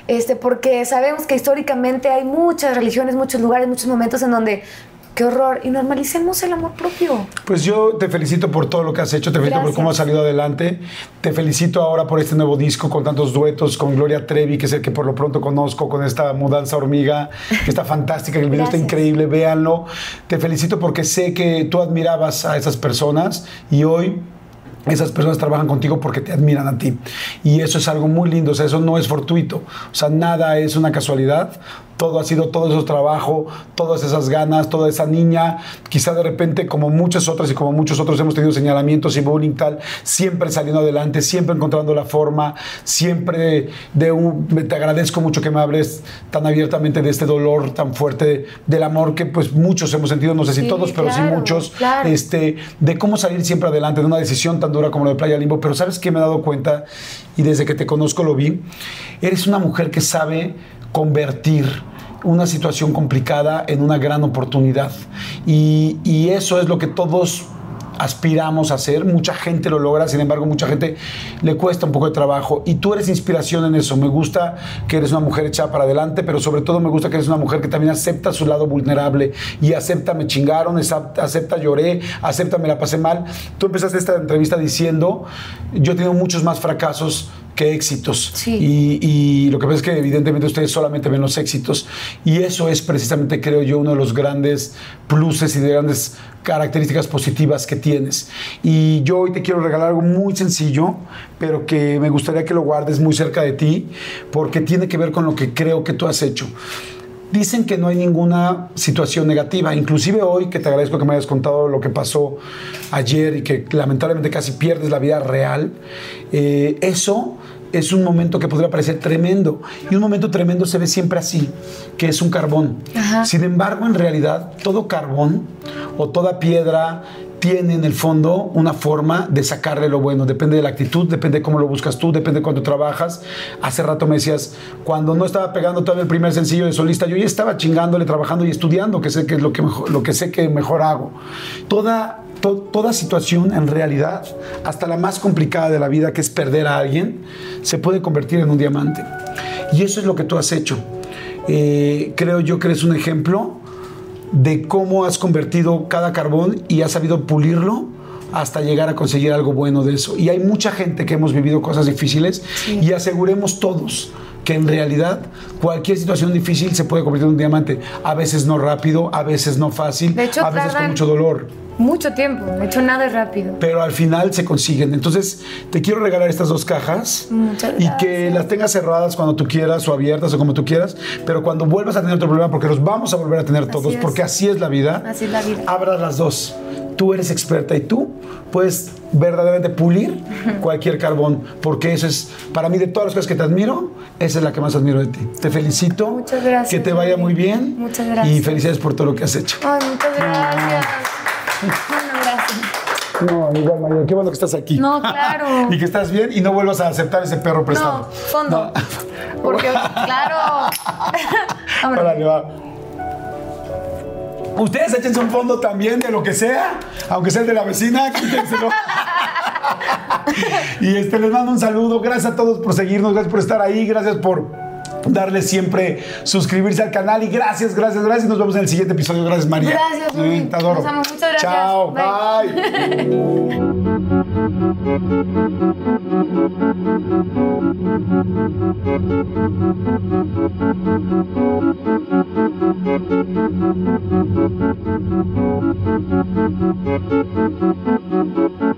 Este, porque sabemos que históricamente hay muchas religiones, muchos lugares, muchos momentos en donde, qué horror, y normalicemos el amor propio. Pues yo te felicito por todo lo que has hecho, te felicito por cómo has salido adelante, te felicito ahora por este nuevo disco con tantos duetos, con Gloria Trevi, que es el que por lo pronto conozco, con esta mudanza hormiga, que está fantástica, que el video está increíble, véanlo. Te felicito porque sé que tú admirabas a esas personas y hoy esas personas trabajan contigo porque te admiran a ti. Y eso es algo muy lindo, o sea, eso no es fortuito, o sea, nada es una casualidad. Todo ha sido todo ese trabajo, todas esas ganas, toda esa niña, quizá de repente como muchas otras y como muchos otros hemos tenido señalamientos y bullying tal, siempre saliendo adelante, siempre encontrando la forma, siempre de un, te agradezco mucho que me hables tan abiertamente de este dolor tan fuerte del amor que pues muchos hemos sentido, no sé si Sí, todos, pero sí muchos, claro. este, de cómo salir siempre adelante de una decisión tan dura como la de Playa Limbo. Pero ¿sabes qué me he dado cuenta? Y desde que te conozco lo vi. Eres una mujer que sabe convertir una situación complicada en una gran oportunidad. Y, eso es lo que todos aspiramos a hacer, mucha gente lo logra, sin embargo mucha gente le cuesta un poco de trabajo y tú eres inspiración en eso, me gusta que eres una mujer echada para adelante, pero sobre todo me gusta que eres una mujer que también acepta su lado vulnerable y acepta me chingaron, acepta lloré, acepta me la pasé mal. Tú empezaste esta entrevista diciendo, yo he tenido muchos más fracasos éxitos Sí. y, y lo que pasa es que evidentemente ustedes solamente ven los éxitos y eso es precisamente creo yo uno de los grandes pluses y de grandes características positivas que tienes. Y yo hoy te quiero regalar algo muy sencillo, pero que me gustaría que lo guardes muy cerca de ti, porque tiene que ver con lo que creo que tú has hecho. Dicen que no hay ninguna situación negativa, inclusive hoy que te agradezco que me hayas contado lo que pasó ayer y que lamentablemente casi pierdes la vida real, eh, eso es un momento que podría parecer tremendo. Y un momento tremendo se ve siempre así, que es un carbón. Ajá. Sin embargo, en realidad, todo carbón o toda piedra tiene en el fondo una forma de sacarle lo bueno. Depende de la actitud, depende de cómo lo buscas tú, depende de cuánto trabajas. Hace rato me decías, cuando no estaba pegando todavía el primer sencillo de solista, yo ya estaba chingándole, trabajando y estudiando, que sé que es lo que, mejor, lo que sé que mejor hago. Toda, to- toda situación, en realidad, hasta la más complicada de la vida, que es perder a alguien, se puede convertir en un diamante. Y eso es lo que tú has hecho. Eh, creo yo que eres un ejemplo de cómo has convertido cada carbón y has sabido pulirlo hasta llegar a conseguir algo bueno de eso. Y hay mucha gente que hemos vivido cosas difíciles y aseguremos todos que en realidad cualquier situación difícil se puede convertir en un diamante. A veces no rápido, a veces no fácil, hecho, a veces con mucho dolor. Mucho tiempo, de hecho nada es rápido. Pero al final se consiguen. Entonces, te quiero regalar estas dos cajas Muchas y que gracias. las tengas cerradas cuando tú quieras o abiertas o como tú quieras. Pero cuando vuelvas a tener otro problema, porque los vamos a volver a tener todos, es. porque así es la vida, Así es la vida. abras las dos. Tú eres experta y tú puedes verdaderamente pulir (laughs) cualquier carbón, porque eso es, para mí, de todas las cosas que te admiro, esa es la que más admiro de ti. Te felicito. Muchas gracias, Que te vaya muy bien. Muchas gracias. Y felicidades por todo lo que has hecho. Ay, muchas gracias. Bueno, gracias. No, igual, María, qué bueno que estás aquí. No, claro. (laughs) y que estás bien y no vuelvas a aceptar ese perro prestado. No, fondo. (laughs) Porque, (laughs) claro. Órale, va. Ustedes échense un fondo también de lo que sea, aunque sea el de la vecina, quítenselo. y este, les mando un saludo. Gracias a todos por seguirnos, gracias por estar ahí, gracias por darle siempre suscribirse al canal y gracias, gracias, gracias. Nos vemos en el siguiente episodio. Gracias, María. Gracias, Rubén. Mm, te adoro. Nos amo. Muchas gracias. Chao. bye.